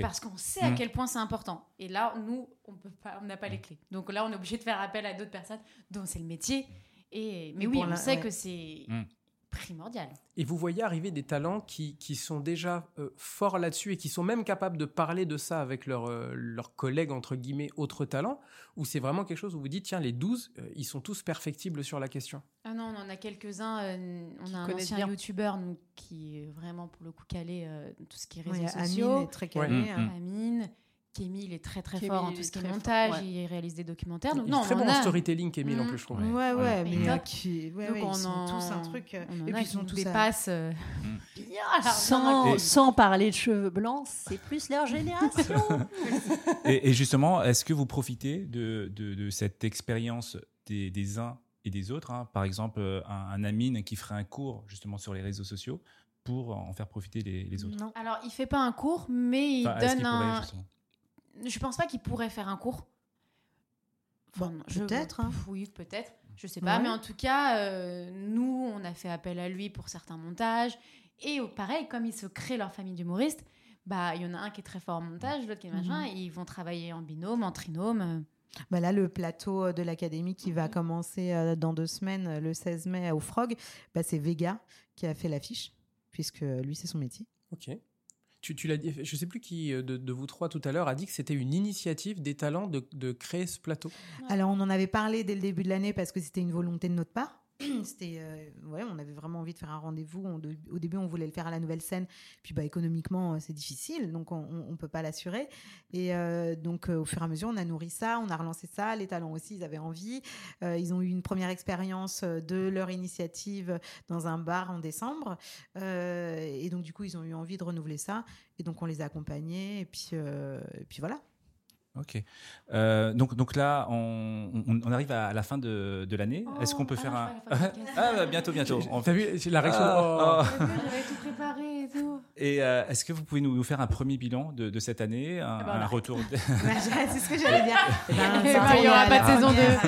Parce qu'on sait à Mm. quel point c'est important. Et là, nous, on peut pas, on n'a pas les clés. Donc là, on est obligé de faire appel à d'autres personnes dont c'est le métier. Et mais oui, on la- sait ouais. que c'est Mm. Primordial. Et vous voyez arriver des talents qui, qui sont déjà euh, forts là-dessus et qui sont même capables de parler de ça avec leurs euh, leurs collègues, entre guillemets, autres talents Ou c'est vraiment quelque chose où vous dites, tiens, les 12, euh, ils sont tous perfectibles sur la question? Ah non, on en a quelques-uns. euh, on a un ancien youtubeur qui est vraiment pour le coup calé euh, dans tout ce qui est Ouais, réseaux Amine sociaux. est très Ouais. calée. Mm, hein. Amine, Kémy, il est très très Kémy, fort en tout ce qui est fort, montage, ouais. il réalise des documentaires. Donc Il non, est très on bon en a. storytelling, Kémy, en Mm. plus, je trouve. Ouais, ouais, Ouais. mais euh, qui, ouais, Donc ouais, on ils sont en- tous un truc. euh, et a puis ils sont tous dépassent. euh, Mm. bien, alors, Sans, Et- sans parler de cheveux blancs, c'est plus leur génération. Et, et justement, est-ce que vous profitez de, de, de cette expérience des, des uns et des autres hein? Par exemple, euh, un, un Amine qui ferait un cours justement sur les réseaux sociaux pour en faire profiter les, les autres Non. Alors, il fait pas un cours, mais il Enfin, donne un. Je pense pas qu'il pourrait faire un cours. Enfin, Bon, je- peut-être, hein. Oui, peut-être. Je sais pas, Ouais. mais en tout cas, euh, nous, on a fait appel à lui pour certains montages. Et pareil, comme ils se créent leur famille d'humoristes, bah il y en a un qui est très fort en montage, l'autre qui est machin, Mhm. et ils vont travailler en binôme, en trinôme. euh. Bah là, le plateau euh, de l'académie qui va commencer dans deux semaines, le 16 mai, au Frog, bah, c'est Vega qui a fait l'affiche, puisque lui, c'est son métier. Ok. Tu, tu l'as dit, je sais plus qui euh, de, de vous trois tout à l'heure a dit que c'était une initiative des talents de, de créer ce plateau. Alors, on en avait parlé dès le début de l'année parce que c'était une volonté de notre part. C'était, euh, ouais, on avait vraiment envie de faire un rendez-vous. Au début, on voulait le faire à la nouvelle scène. Puis, bah, économiquement, euh, c'est difficile, donc on, on peut pas l'assurer. Et euh, donc, au fur et à mesure, on a nourri ça, on a relancé ça. Les talents aussi, ils avaient envie. Ils ont eu une première expérience de leur initiative dans un bar en décembre. Et donc, du coup, ils ont eu envie de renouveler ça. Et donc, on les a accompagnés. Et puis, et puis voilà. Ok. Euh, donc, donc là, on, on- on arrive à la fin de, de l'année. Oh, Est-ce qu'on peut ah faire non, un. ah, bah, bientôt, bientôt. On T'as vu la réaction Ah, oh. J'avais tout préparé et tout. Et euh, est-ce que vous pouvez nous, nous faire un premier bilan de, de cette année, un, ben, un arrête. retour c'est ce que j'allais dire. Eh ben, Eh ben, il y tourne aura pas de saison dernière-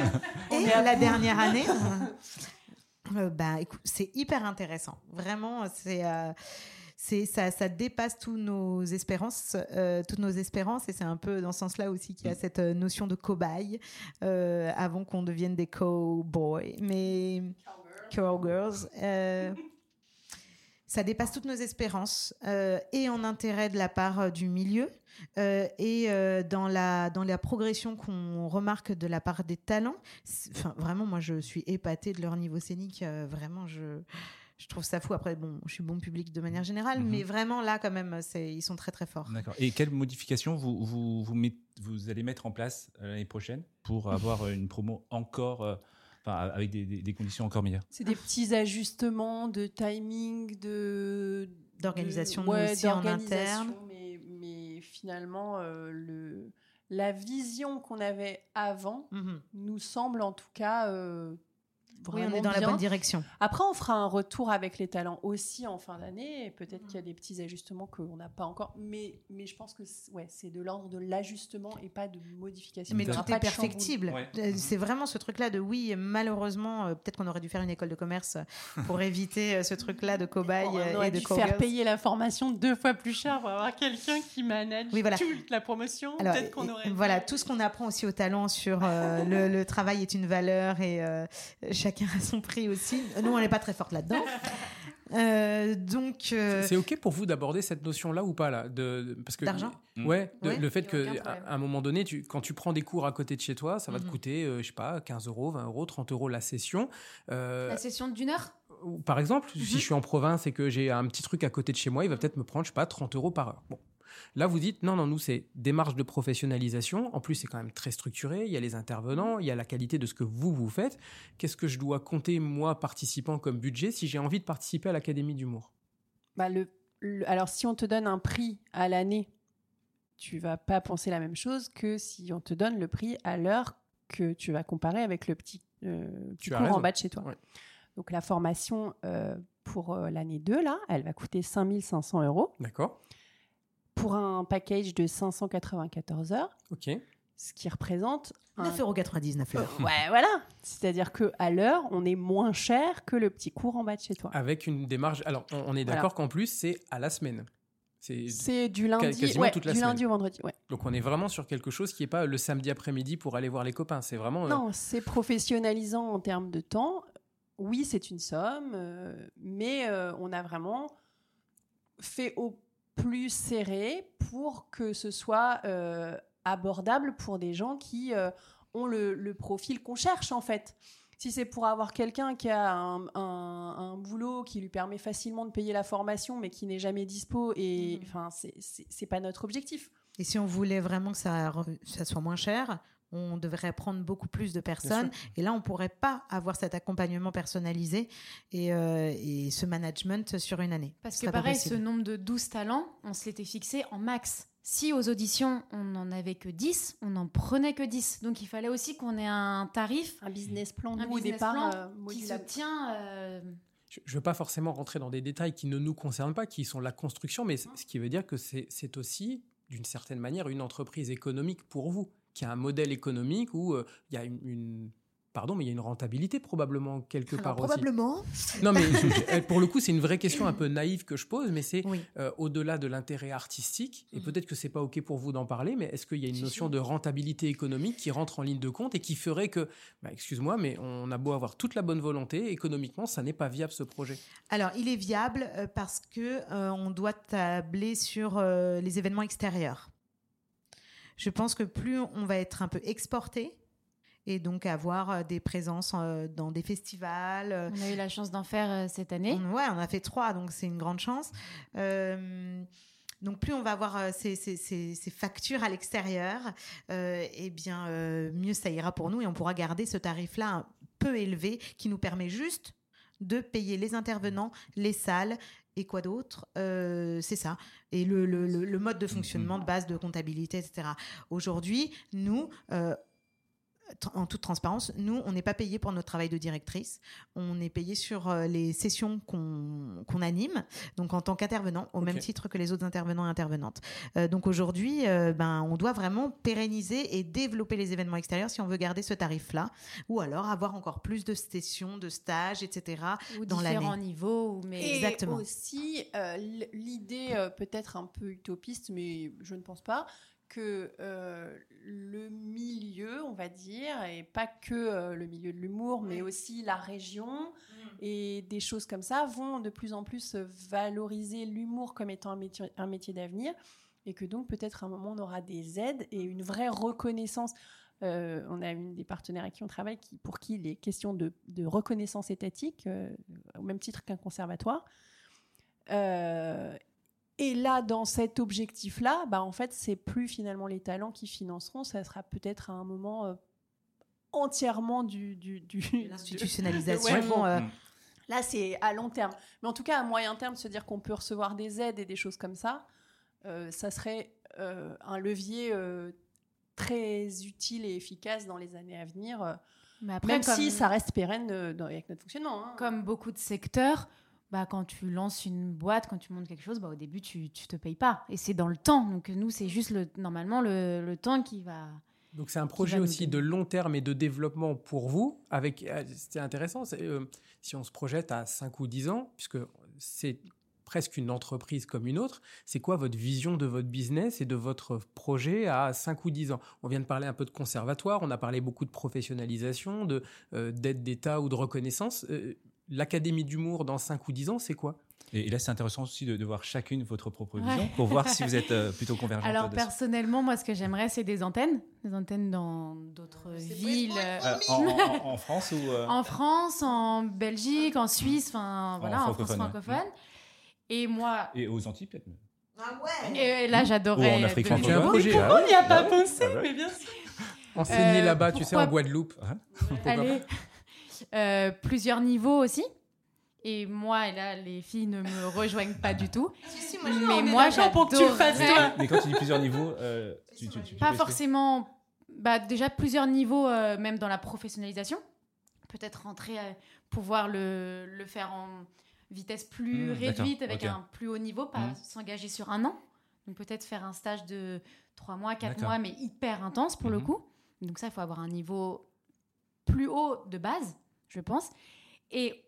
Et la dernière année, euh, bah, écoute, c'est hyper intéressant. Vraiment, c'est. C'est ça, ça dépasse tous nos espérances, euh, toutes nos espérances, et c'est un peu dans ce sens-là aussi qu'il y a cette euh, notion de cobaye euh, avant qu'on devienne des cowboys, mais cowgirls. euh, ça dépasse toutes nos espérances euh, et en intérêt de la part euh, du milieu euh, et euh, dans la dans la progression qu'on remarque de la part des talents. Enfin, vraiment, moi, je suis épatée de leur niveau scénique. euh, vraiment, je je trouve ça fou. Après, bon, je suis bon public de manière générale, Mhm. mais vraiment là, quand même, ils sont très très forts. D'accord. Et quelles modifications vous, vous, vous, met- vous allez mettre en place euh, l'année prochaine pour avoir euh, une promo encore, euh, enfin, avec des, des- des conditions encore meilleures? C'est des petits ajustements de timing, de D'organisation, ouais, aussi, en interne. Mais, mais finalement, euh, le, la vision qu'on avait avant Mhm. nous semble en tout cas euh, Oui, on est dans la bonne direction. Après, on fera un retour avec les talents aussi en fin d'année. Peut-être qu'il y a des petits ajustements qu'on n'a pas encore. Mais, mais je pense que c'est- ouais, c'est de l'ordre de l'ajustement et pas de modification. Mais tout pas est perfectible. Ouais. Euh, C'est vraiment ce truc-là de oui, malheureusement, euh, peut-être qu'on aurait dû faire une école de commerce pour éviter euh, ce truc-là de cobaye On euh, aurait et de dû faire payer la formation deux fois plus cher pour avoir quelqu'un qui manage Oui, voilà. toute la promotion. Alors, Peut-être qu'on et- aurait. voilà, tout ce qu'on apprend aussi au talent sur euh, le, le travail est une valeur et euh, chacun a son prix aussi. Nous, on n'est pas très forte là-dedans. Euh, donc, euh, C'est ok pour vous d'aborder cette notion-là ou pas là de, de- parce que D'argent Ouais, de- Ouais. le fait que à un moment donné, tu, quand tu prends des cours à côté de chez toi, ça va te Mhm. coûter, euh, je sais pas, 15 euros, 20 euros, 30 euros la session. Euh, La session d'une heure? par exemple, si Mhm. je suis en province et que j'ai un petit truc à côté de chez moi, il va peut-être me prendre, je sais pas, 30 euros par heure. Bon. Là, vous dites, non, non, nous, c'est démarche de professionnalisation. En plus, c'est quand même très structuré. Il y a les intervenants, il y a la qualité de ce que vous, vous faites. Qu'est-ce que je dois compter, moi, participant, comme budget, si j'ai envie de participer à l'Académie d'humour Bah, le, le- alors, si on te donne un prix à l'année, tu vas pas penser la même chose que si on te donne le prix à l'heure que tu vas comparer avec le petit, euh, petit cours en bas de chez toi. Ouais. Donc, la formation euh, pour euh, l'année 2, là, elle va coûter 5500 euros D'accord pour un package de 594 heures, Ok. ce qui représente un 9,99€ l'heure. Ouais, voilà. C'est-à-dire que à l'heure, on est moins cher que le petit cours en bas de chez toi. Avec une démarche. Alors, on, on est Voilà. d'accord qu'en plus, c'est à la semaine. C'est du lundi, quasiment ouais, toute la du semaine. lundi au vendredi. Ouais. donc on est vraiment sur quelque chose qui est pas le samedi après-midi pour aller voir les copains. C'est vraiment. euh, Non, c'est professionnalisant en termes de temps. Oui, c'est une somme, euh, mais euh, on a vraiment fait au plus serré pour que ce soit euh, abordable pour des gens qui euh, ont le, le profil qu'on cherche en fait. Si c'est pour avoir quelqu'un qui a un, un- un boulot qui lui permet facilement de payer la formation, mais qui n'est jamais dispo, et Mhm. enfin, c'est- pas notre objectif. Et si on voulait vraiment que ça soit moins cher, on devrait prendre beaucoup plus de personnes. Et là, on pourrait pas avoir cet accompagnement personnalisé et, euh, et ce management sur une année. Parce Ce que pareil, ce nombre de 12 talents, on se l'était fixé en max. Si aux auditions, on n'en avait que 10, on n'en prenait que 10. Donc il fallait aussi qu'on ait un tarif, Un business plan, un business départ, plan euh, qui se tient... euh, Je ne veux pas forcément rentrer dans des détails qui ne nous concernent pas, qui sont la construction, mais ce qui veut dire que c'est aussi, d'une certaine manière, une entreprise économique pour vous, qui a un modèle économique où euh, il y a une, une- Pardon, mais il y a une rentabilité probablement quelque Alors, part probablement. aussi. Non, mais pour le coup, c'est une vraie question un peu naïve que je pose, mais c'est Oui. euh, au-delà de l'intérêt artistique, et Mhm. peut-être que c'est pas OK pour vous d'en parler, mais est-ce qu'il y a une notion de rentabilité économique qui rentre en ligne de compte et qui ferait que, bah, excuse-moi, mais on a beau avoir toute la bonne volonté, économiquement, ça n'est pas viable ce projet? Alors, il est viable euh, parce que euh, on doit tabler sur euh, les événements extérieurs. Je pense que plus on va être un peu exporté et donc avoir euh, des présences euh, dans des festivals. euh, on a eu la chance d'en faire cette année. on, ouais, on a fait trois, donc c'est une grande chance. Euh, donc plus on va avoir ces, ces- ces- ces factures à l'extérieur, euh, eh bien euh, mieux ça ira pour nous et on pourra garder ce tarif-là peu élevé qui nous permet juste de payer les intervenants, les salles et quoi d'autre Euh, C'est ça. Et le, le- le- le mode de fonctionnement de base de comptabilité, etc. Aujourd'hui, nous, euh, en toute transparence, nous, on n'est pas payé pour notre travail de directrice. On est payé sur euh, les sessions qu'on anime, donc en tant qu'intervenant, au même titre que les autres intervenants et intervenantes. Euh, donc aujourd'hui, euh, ben, on doit vraiment pérenniser et développer les événements extérieurs si on veut garder ce tarif-là, ou alors avoir encore plus de sessions, de stages, etc. ou dans différents niveaux. Mais Et Exactement. aussi, euh, l- l'idée euh, peut-être un peu utopiste, mais je ne pense pas, que euh, le milieu, on va dire, et pas que euh, le milieu de l'humour, mais aussi la région et des choses comme ça, vont de plus en plus valoriser l'humour comme étant un métier, un métier d'avenir, et que donc peut-être à un moment on aura des aides et une vraie reconnaissance. Euh, on a une des partenaires avec qui on travaille qui, pour qui les questions de, de reconnaissance étatique, au même titre qu'un conservatoire. Euh, et là, dans cet objectif-là, bah, en fait, c'est plus finalement les talents qui financeront, ça sera peut-être à un moment euh, entièrement du... du, du L'institutionnalisation. Ouais, bon, euh. Là, c'est à long terme. Mais en tout cas, à moyen terme, se dire qu'on peut recevoir des aides et des choses comme ça, euh, ça serait euh, un levier euh, très utile et efficace dans les années à venir, Mais après, même si ça reste pérenne dans- avec notre fonctionnement. hein. comme beaucoup de secteurs, bah, quand tu lances une boîte, quand tu montes quelque chose, bah, au début, tu tu te payes pas. Et c'est dans le temps. Donc nous, c'est juste le, normalement le, le temps qui va... Donc c'est un projet aussi de long terme et de développement pour vous. Avec, euh, c'était intéressant. euh, si on se projette à 5 ou 10 ans, puisque c'est presque une entreprise comme une autre, c'est quoi votre vision de votre business et de votre projet à 5 ou 10 ans? On vient de parler un peu de conservatoire, on a parlé beaucoup de professionnalisation, de euh, d'aide d'État ou de reconnaissance. Euh, L'académie d'humour dans 5 ou 10 ans, c'est quoi? Et, et là, c'est intéressant aussi de, de voir chacune votre propre Ouais. vision pour voir si vous êtes euh, plutôt convergentes. Alors personnellement, moi, ce que j'aimerais, c'est des antennes, des antennes dans d'autres villes. euh, Euh, en, en- en France ou euh, en France, en Belgique, en Suisse, enfin voilà, en, France francophone, ouais. Et moi, et aux Antilles peut-être. Ah ouais et là, Ou j'adorais. en Afrique francophone. Ah oui, n'y a pas ah pensé, ah ouais. mais bien sûr. Enseigner Euh, là-bas, tu sais, pourquoi- en Guadeloupe. Pourquoi Allez. Euh, plusieurs niveaux aussi. Et moi, et là, les filles ne me rejoignent pas du tout. mais moi, d'accord pour que tu le fasses, toi. Mais quand tu dis plusieurs niveaux, euh, tu, tu- tu- tu Pas forcément. Bah, déjà plusieurs niveaux, euh, même dans la professionnalisation. Peut-être rentrer, euh, pouvoir le, le faire en vitesse plus Mmh, réduite, avec un plus haut niveau, pas Mmh. s'engager sur un an. Donc peut-être faire un stage de 3 mois, 4 D'accord. mois, mais hyper intense pour le Mhm. coup. Donc ça, il faut avoir un niveau plus haut de base, je pense. Et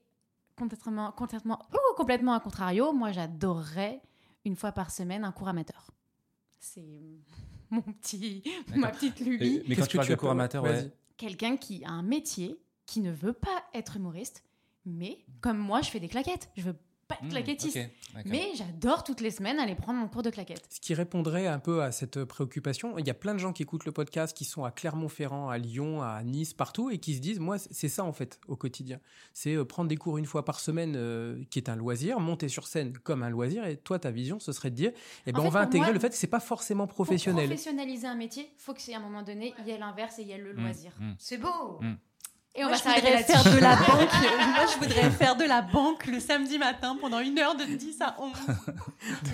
complètement, complètement, complètement à contrario, moi j'adorerais une fois par semaine un cours amateur. C'est mon petit, ma petite Et- lubie. mais quand tu parles de appelles- cours amateur, ouais. Quelqu'un qui a un métier, qui ne veut pas être humoriste, mais comme moi, je fais des claquettes. Je veux pas être Mmh, claquettiste. Mais j'adore toutes les semaines aller prendre mon cours de claquettes. Ce qui répondrait un peu à cette préoccupation, il y a plein de gens qui écoutent le podcast, qui sont à Clermont-Ferrand, à Lyon, à Nice, partout, et qui se disent, moi, c'est ça en fait au quotidien. C'est euh, prendre des cours une fois par semaine, euh, qui est un loisir, monter sur scène comme un loisir, et toi, ta vision, ce serait de dire, eh ben, En on fait, va pour intégrer moi, le fait que c'est pas forcément Pour professionnel. professionnaliser un métier, faut que c'est à un moment donné, il y ait l'inverse et il y ait le Mmh, loisir. mmh. C'est beau. Et on Moi, va je s'arrêter faire de la banque. Moi, je voudrais faire de la banque le samedi matin pendant une heure de 10 à 11.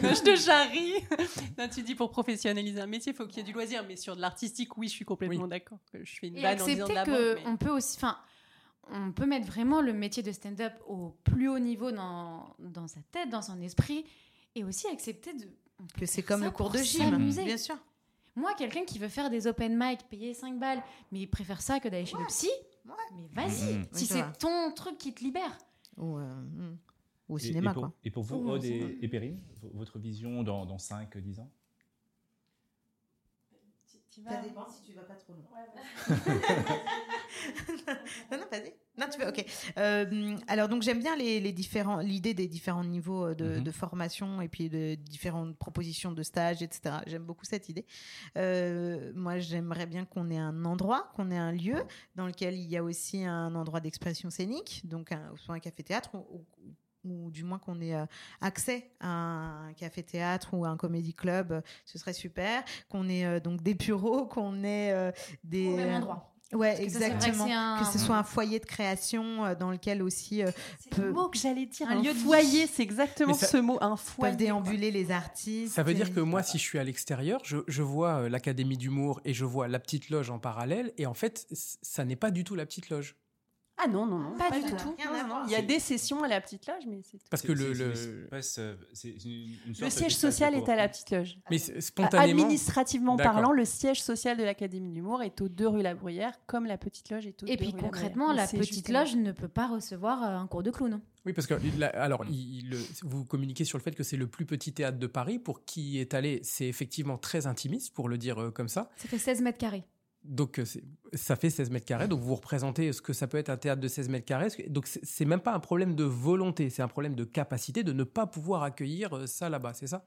Moi, je te charrie. Là, tu dis pour professionnaliser un métier, il faut qu'il y ait du loisir. Mais sur de l'artistique, oui, je suis complètement d'accord. Je fais une Et vanne en disant accepter de la que banque. mais- on peut aussi, enfin, on peut mettre vraiment le métier de stand-up au plus haut niveau dans, dans sa tête, dans son esprit, et aussi accepter de Que c'est comme ça le cours de gym, s'amuser. bien sûr. Moi, quelqu'un qui veut faire des open mic, payer 5 balles, mais il préfère ça que d'aller chez le psy, Ouais. mais vas-y, Mhm. si Oui, c'est ton truc qui te libère. Ou, euh, mm. Ou au cinéma, et pour, quoi. Et pour vous, Ou au Aude et, et Perrine, votre vision dans, dans 5, 10 ans Ça dépend si tu vas pas trop loin. non, non, vas-y. Non, tu veux, ok. Euh, alors, donc, j'aime bien les, les différents, l'idée des différents niveaux de, Mhm. de formation et puis de différentes propositions de stage, etc. J'aime beaucoup cette idée. Euh, moi, j'aimerais bien qu'on ait un endroit, qu'on ait un lieu dans lequel il y a aussi un endroit d'expression scénique, donc un, soit un café-théâtre ou, ou- ou du moins qu'on ait euh, accès à un café-théâtre ou à un comédie-club, euh, ce serait super. Qu'on ait euh, donc des bureaux, qu'on ait euh, des... Au même endroit. Ouais, Parce que ça, c'est vrai que exactement. un- Que ce soit un foyer de création euh, dans lequel aussi euh, C'est le mot que j'allais dire. Un Un, lieu de foyer, c'est exactement ça- ce mot, un foyer. peuvent déambuler les artistes. Ça veut dire que moi, si je suis à l'extérieur, je, je vois euh, l'Académie d'humour et je vois la petite loge en parallèle, et en fait, ça n'est pas du tout la petite loge. Ah non, non, non. Pas du du tout. Non. Il y a des sessions à la petite loge, mais c'est tout. Parce que le, le- une- Le siège social est à la petite loge. mais spontanément, Administrativement parlant, le siège social de l'Académie de l'humour est aux deux rue La Bruyère, comme la petite loge est aux Et deux puis rue concrètement, la petite loge ne peut pas recevoir euh, un cours de clown. Oui, parce que là, alors, il- il- le- vous communiquez sur le fait que c'est le plus petit théâtre de Paris. Pour qui y est allé, c'est effectivement très intimiste, pour le dire euh, comme ça. Ça fait 16 mètres carrés. Donc, euh, ça fait 16 mètres carrés. Donc, vous représentez ce que ça peut être un théâtre de 16 mètres carrés. Donc, c'est même pas un problème de volonté, c'est un problème de capacité de ne pas pouvoir accueillir euh, ça là-bas, c'est ça?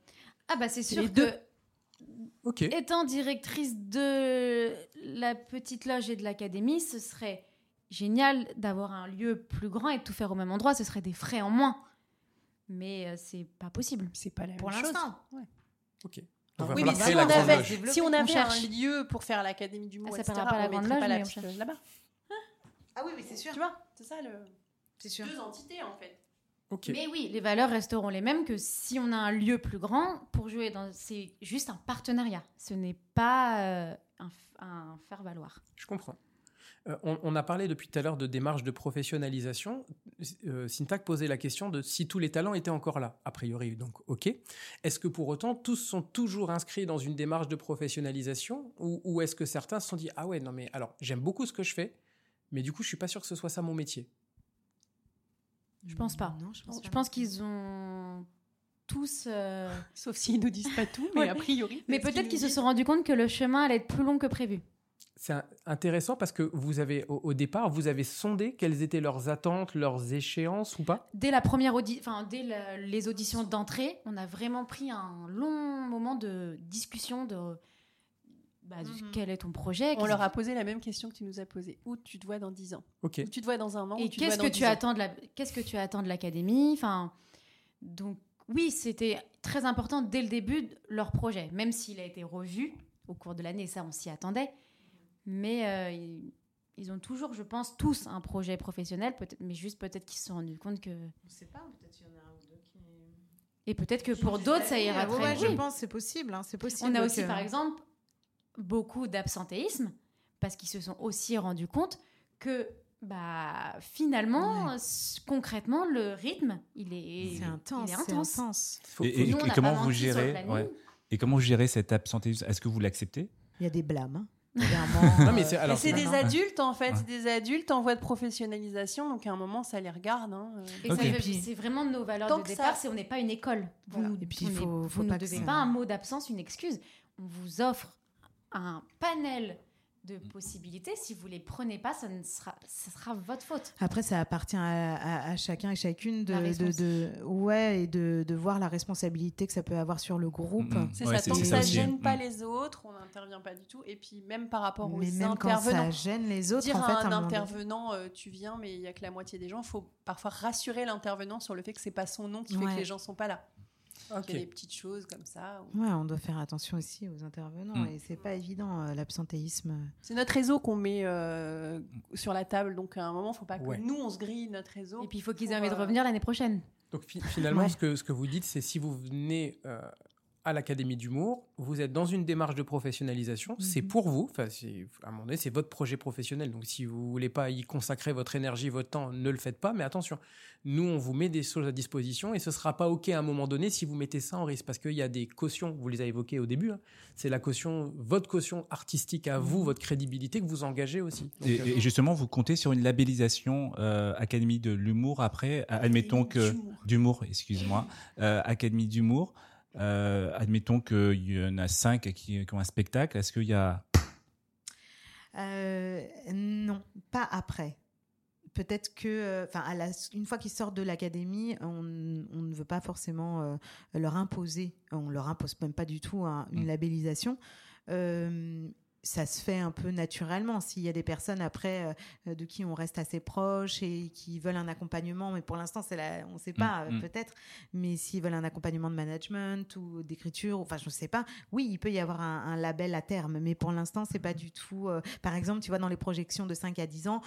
Ah bah c'est sûr que deux. Ok. étant directrice de la petite loge et de l'académie, ce serait génial d'avoir un lieu plus grand et de tout faire au même endroit. Ce serait des frais en moins. Mais euh, c'est pas possible. C'est pas la Pour même chose. l'instant. Ok. Oui, mais si on, avait, si on avait cherche. un lieu pour faire l'Académie du mot, Ah, ça etc., pas la on mettrait loge, pas la mais petite là-bas. Ah oui, oui, c'est sûr. Tu vois C'est ça le... C'est sûr. Deux entités, en fait. Mais oui, les valeurs resteront les mêmes que si on a un lieu plus grand pour jouer. Dans... C'est juste un partenariat. Ce n'est pas euh, un faire-valoir. Je comprends. Euh, on, on a parlé depuis tout à l'heure de démarche de professionnalisation. Euh, Syntac posait la question de si tous les talents étaient encore là. A priori, donc ok. Est-ce que pour autant tous sont toujours inscrits dans une démarche de professionnalisation ou, ou est-ce que certains se sont dit ah ouais non mais alors j'aime beaucoup ce que je fais, mais du coup je suis pas sûr que ce soit ça mon métier? Je pense pas. Non, je pense Je pas. pense qu'ils ont tous. euh, Sauf s'ils nous disent pas tout, mais Ouais. a priori. Mais qu'ils peut-être qu'ils se sont rendus compte que le chemin allait être plus long que prévu. C'est intéressant parce que vous avez, au, au départ, vous avez sondé quelles étaient leurs attentes, leurs échéances ou pas? Dès la première audi enfin dès la- les auditions d'entrée, on a vraiment pris un long moment de discussion de bah, Mhm. quel est ton projet, On leur a posé la même question que tu nous as posée. Où tu te vois dans 10 ans? Ok. Où tu te vois dans un an et qu'est-ce que 10 tu attends de la qu'est-ce que tu attends de l'académie? Enfin donc oui c'était très important dès le début de leur projet même s'il a été revu au cours de l'année ça on s'y attendait mais euh, ils, ont toujours je pense tous un projet professionnel peut-être mais juste peut-être qu'ils se sont rendus compte que On sait pas, peut-être qu'il y en a un ou deux qui. et peut-être que pour d'autres ça ira Ouais, très ouais, bien je pense, c'est possible, hein, c'est possible. on a aussi que- par exemple beaucoup d'absentéisme parce qu'ils se sont aussi rendus compte que bah finalement concrètement le rythme il est intense, il est intense. intense. Faut- Et- Nous, comment vous gérez ouais. Et comment vous gérez cet absentéisme? Est-ce que vous l'acceptez? Il y a des blâmes. hein. Clairement, Non, mais c'est alors. Et c'est des adultes en fait, Ouais. c'est des adultes en voie de professionnalisation, donc à un moment ça les regarde. hein. Et Ok. ça puis- c'est vraiment nos valeurs Tant de départ, ça- c'est on n'est pas une école. Vous, Voilà. nous- Et puis, on il est- faut- vous faut nous pas que devez ça- pas un mot d'absence, une excuse. On vous offre un panel de possibilités. Si vous les prenez pas, ça ne sera, ça sera votre faute. Après, ça appartient à, à- à chacun et chacune de, ouais, et de, de voir la responsabilité que ça peut avoir sur le groupe. Mm, mm. C'est Ouais, ça, tant que ça gêne pas Mm. les autres, on n'intervient pas du tout. Et puis même par rapport aux Mais même quand intervenants. ça gêne les autres, Dire en fait, à un intervenant, euh, tu viens, mais il y a que la moitié des gens. Il faut parfois rassurer l'intervenant sur le fait que c'est pas son nom qui fait que les gens sont pas là. Ok. Il y a des petites choses comme ça. où- Ouais, on doit faire attention aussi aux intervenants Mm. et c'est pas évident euh, l'absentéisme. C'est notre réseau qu'on met euh, sur la table, donc à un moment, il faut pas que Ouais. nous on se grille notre réseau. Et puis il faut qu'ils aient envie de euh, revenir l'année prochaine. Donc fi- finalement, Ouais. ce, que, ce que vous dites, c'est si vous venez euh, à l'Académie d'humour, vous êtes dans une démarche de professionnalisation, c'est Mhm. pour vous, enfin, c'est- à un moment donné, c'est votre projet professionnel. Donc si vous voulez pas y consacrer votre énergie, votre temps, ne le faites pas. Mais attention, nous, on vous met des choses à disposition et ce sera pas OK à un moment donné si vous mettez ça en risque. Parce qu'il y a des cautions, vous les avez évoquées au début, hein. c'est la caution, votre caution artistique à vous, votre crédibilité que vous engagez aussi. Donc, et, euh, et justement, vous comptez sur une labellisation euh, Académie de l'humour après, euh, admettons que d'humour. d'humour, excuse-moi, euh, Académie d'humour. Euh, admettons qu'il y en a cinq qui, qui ont un spectacle. Est-ce qu'il y a Euh, non, pas après. Peut-être que, euh, enfin, une fois qu'ils sortent de l'académie, on, on ne veut pas forcément leur imposer, on leur impose même pas du tout un- une Mm. labellisation. Ça se fait un peu naturellement. S'il y a des personnes après euh, de qui on reste assez proche et qui veulent un accompagnement, mais pour l'instant, c'est la, on ne sait pas, euh, mm. peut-être. Mais s'ils veulent un accompagnement de management ou d'écriture, enfin, je ne sais pas. Oui, il peut y avoir un, un label à terme, mais pour l'instant, c'est pas du tout. euh, par exemple, tu vois, dans les projections de 5 à 10 ans,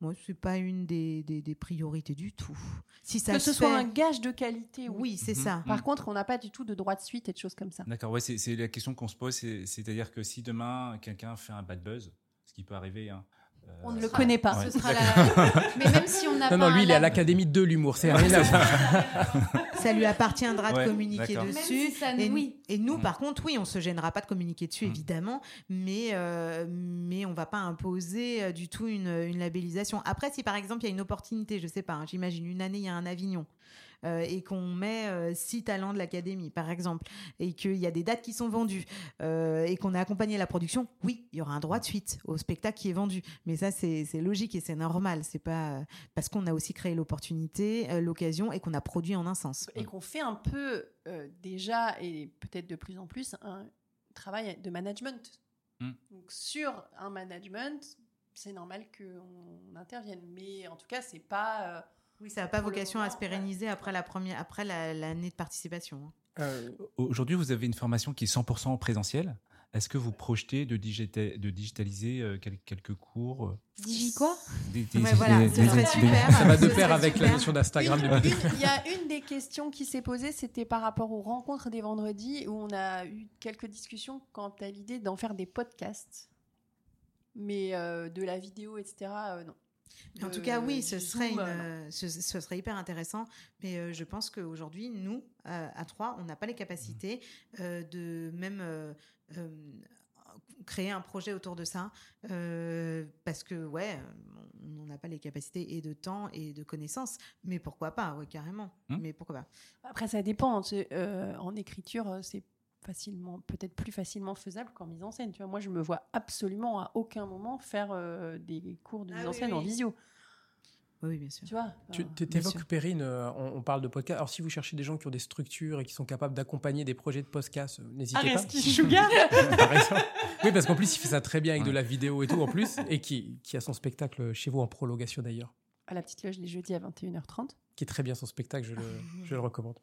moi, c'est pas une des, des, des priorités du tout. Si ça que ce soit un gage de qualité. oui. Oui, c'est Mhm. ça. Par contre, on n'a pas du tout de droit de suite et de choses comme ça. D'accord, ouais, c'est c'est la question qu'on se pose. c'est- C'est-à-dire que si demain quelqu'un fait un bad buzz, ce qui peut arriver, hein, euh, On ne le sera- connaît pas. Ouais. Ce sera la- Mais même si on n'a pas. Non, non, lui, il est à l'Académie de l'humour, c'est rien à voir. Ça lui appartiendra Ouais, de communiquer dessus. si ça- et, oui. et nous, Mm. par contre, oui, on se gênera pas de communiquer dessus, Mm. évidemment, mais, euh, mais on va pas imposer euh, du tout une, une labellisation. Après, si par exemple, il y a une opportunité, je sais pas, hein, j'imagine une année, il y a un Avignon. Euh, et qu'on met euh, six talents de l'académie, par exemple, et qu'il y a des dates qui sont vendues, euh, et qu'on a accompagné la production, oui, il y aura un droit de suite au spectacle qui est vendu. Mais ça, c'est logique et c'est normal. C'est pas euh, parce qu'on a aussi créé l'opportunité, euh, l'occasion, et qu'on a produit en un sens. Et qu'on fait un peu euh, déjà, et peut-être de plus en plus, un travail de management. Mm. Donc sur un management, c'est normal qu'on intervienne. Mais en tout cas, c'est pas. Oui, ça n'a pas vocation à se pérenniser après la première, après la- l'année de participation. hein. Euh, Aujourd'hui, vous avez une formation qui est 100% présentielle. Est-ce que vous projetez de, digita- de digitaliser euh, quel- quelques cours euh, Digi quoi? Des- des- Ouais, voilà, des- ce des- serait des- super. ça va de pair avec la notion d'Instagram. Il y a une des questions qui s'est posée, c'était par rapport aux rencontres des vendredis, où on a eu quelques discussions quant à l'idée d'en faire des podcasts. Mais euh, de la vidéo, etc., euh, non. En tout cas, oui, du ce serait, Zoom, une, euh, euh, ce, ce serait hyper intéressant. Mais euh, je pense qu'aujourd'hui, nous, euh, à trois, on n'a pas les capacités euh, de même euh, euh, créer un projet autour de ça. euh, parce que, ouais, on n'a pas les capacités et de temps et de connaissances. Mais pourquoi pas, oui, carrément. Hmm. Mais pourquoi pas? Après, ça dépend. euh, en écriture, euh, c'est facilement, peut-être plus facilement faisable qu'en mise en scène. Tu vois, moi, je me vois absolument à aucun moment faire euh, des cours de mise Ah en oui, scène en visio. Oui, bien sûr. Tu vois euh, t'évoques sûr. Perrine, euh, on, on parle de podcast. Alors si vous cherchez des gens qui ont des structures et qui sont capables d'accompagner des projets de podcast, euh, n'hésitez pas. Sugar Par exemple. Oui, parce qu'en plus, il fait ça très bien avec de la vidéo et tout en plus, et qui, qui a son spectacle chez vous en prolongation d'ailleurs. à la petite loge les jeudis à 21h30. Qui est très bien son spectacle, je le, recommande.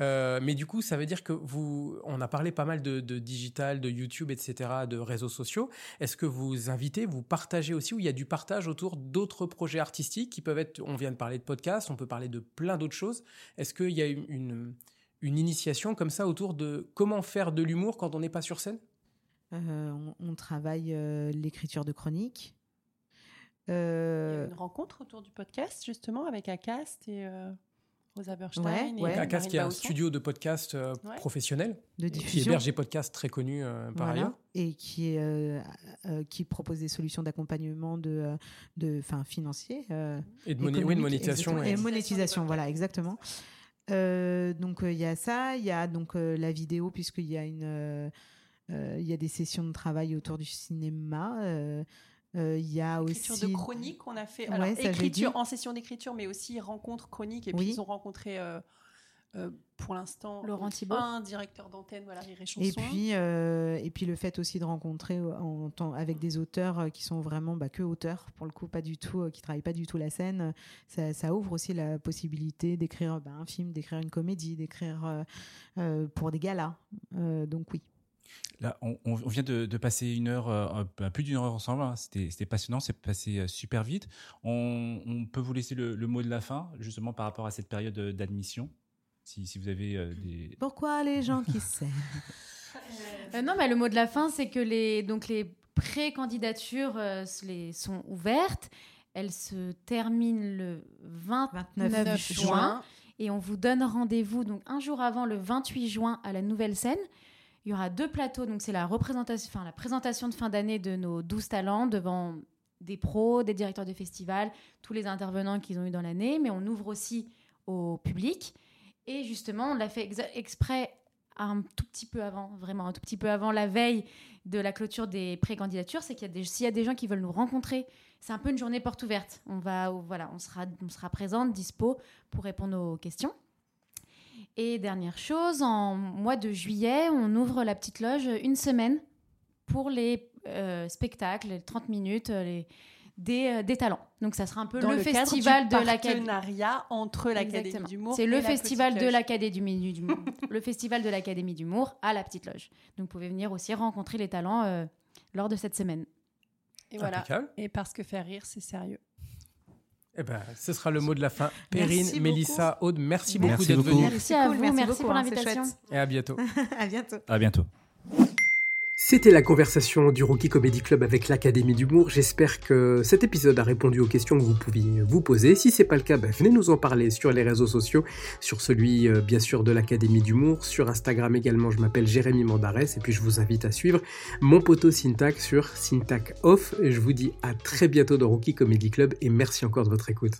Euh, mais du coup, ça veut dire que vous, on a parlé pas mal de, digital, de YouTube, etc., de réseaux sociaux. Est-ce que vous invitez, vous partagez aussi, ou il y a du partage autour d'autres projets artistiques qui peuvent être, on vient de parler de podcasts, on peut parler de plein d'autres choses. Est-ce qu'il y a une, initiation comme ça autour de comment faire de l'humour quand on n'est pas sur scène? Euh, on, on travaille euh, l'écriture de chroniques. Il y a Euh, eu une rencontre autour du podcast, justement, avec Acast et euh, Rosa Berstein. Ouais, et ouais. Marine Acast qui est un studio de podcast euh, Ouais. professionnel, de qui diffusion. héberge des podcasts très connus euh, par Voilà. ailleurs. Et qui, euh, euh, qui propose des solutions d'accompagnement de, de, enfin, financier. euh, Et de, moné- oui, de monétisation. et- Et monétisation, voilà, exactement. Euh, donc euh, il y a ça, il y a donc euh, la vidéo puisqu'il y a une, euh, euh, il y a des sessions de travail autour du cinéma. Euh, Il y a Écriture aussi de chronique qu'on a fait. Ouais, Alors, écriture en session d'écriture, mais aussi rencontre chronique. Et Oui. puis, ils ont rencontré, euh, euh, pour l'instant, Laurent Thibault. un directeur d'antenne, voilà, Rire et Chanson. Et puis, euh, et puis le fait aussi de rencontrer en, temps- avec des auteurs qui sont vraiment bah, que auteurs, pour le coup, pas du tout, qui travaillent pas du tout la scène, ça, ça ouvre aussi la possibilité d'écrire bah, un film, d'écrire une comédie, d'écrire euh, pour des galas. Euh, donc oui. Là, on, on vient de, de passer une heure, euh, bah, plus d'une heure ensemble. hein. C'était c'était passionnant, c'est passé euh, super vite. On, on peut vous laisser le, le mot de la fin, justement par rapport à cette période euh, d'admission, si, si vous avez euh, des. Pourquoi les gens qui s'aiment? Euh, non, mais le mot de la fin, c'est que les, donc les pré-candidatures euh, sont ouvertes. Elles se terminent le 29, 29 juin. Et on vous donne rendez-vous donc un jour avant, le 28 juin, à la Nouvelle Scène. Il y aura deux plateaux. Donc c'est la enfin la présentation de fin d'année de nos 12 talents devant des pros, des directeurs de festivals, tous les intervenants qu'ils ont eu dans l'année. Mais on ouvre aussi au public. Et justement, on l'a fait exprès un tout petit peu avant, vraiment un tout petit peu avant la veille de la clôture des pré-candidatures, c'est qu'il y a s'il y a des gens qui veulent nous rencontrer, c'est un peu une journée porte ouverte. On va, voilà, on sera, on sera présente, dispo pour répondre aux questions. Et dernière chose, en mois de juillet, on ouvre la petite loge une semaine pour les euh, spectacles, les 30 minutes, euh, les, des, euh, des talents. Donc ça sera un peu Dans le, festival du de l'Académie. partenariat entre l'Académie d'humour. C'est le festival de l'Académie d'humour. le festival de l'Académie d'humour à la petite loge. Donc vous pouvez venir aussi rencontrer les talents euh, lors de cette semaine. Et voilà. Impeccable. Et parce que faire rire, c'est sérieux. Eh ben, ce sera le mot de la fin. Perrine, Mélissa, Aude, merci beaucoup d'être venus Merci à vous, merci merci, beaucoup, pour l'invitation. et à bientôt. à bientôt. À bientôt. C'était la conversation du Rookie Comedy Club avec l'Académie d'humour. J'espère que cet épisode a répondu aux questions que vous pouviez vous poser. Si c'est pas le cas, ben, venez nous en parler sur les réseaux sociaux, sur celui euh, bien sûr de l'Académie d'humour, sur Instagram également. Je m'appelle Jérémy Mandarès et puis je vous invite à suivre mon poteau Syntac sur Syntac Off. Je vous dis à très bientôt dans Rookie Comedy Club et merci encore de votre écoute.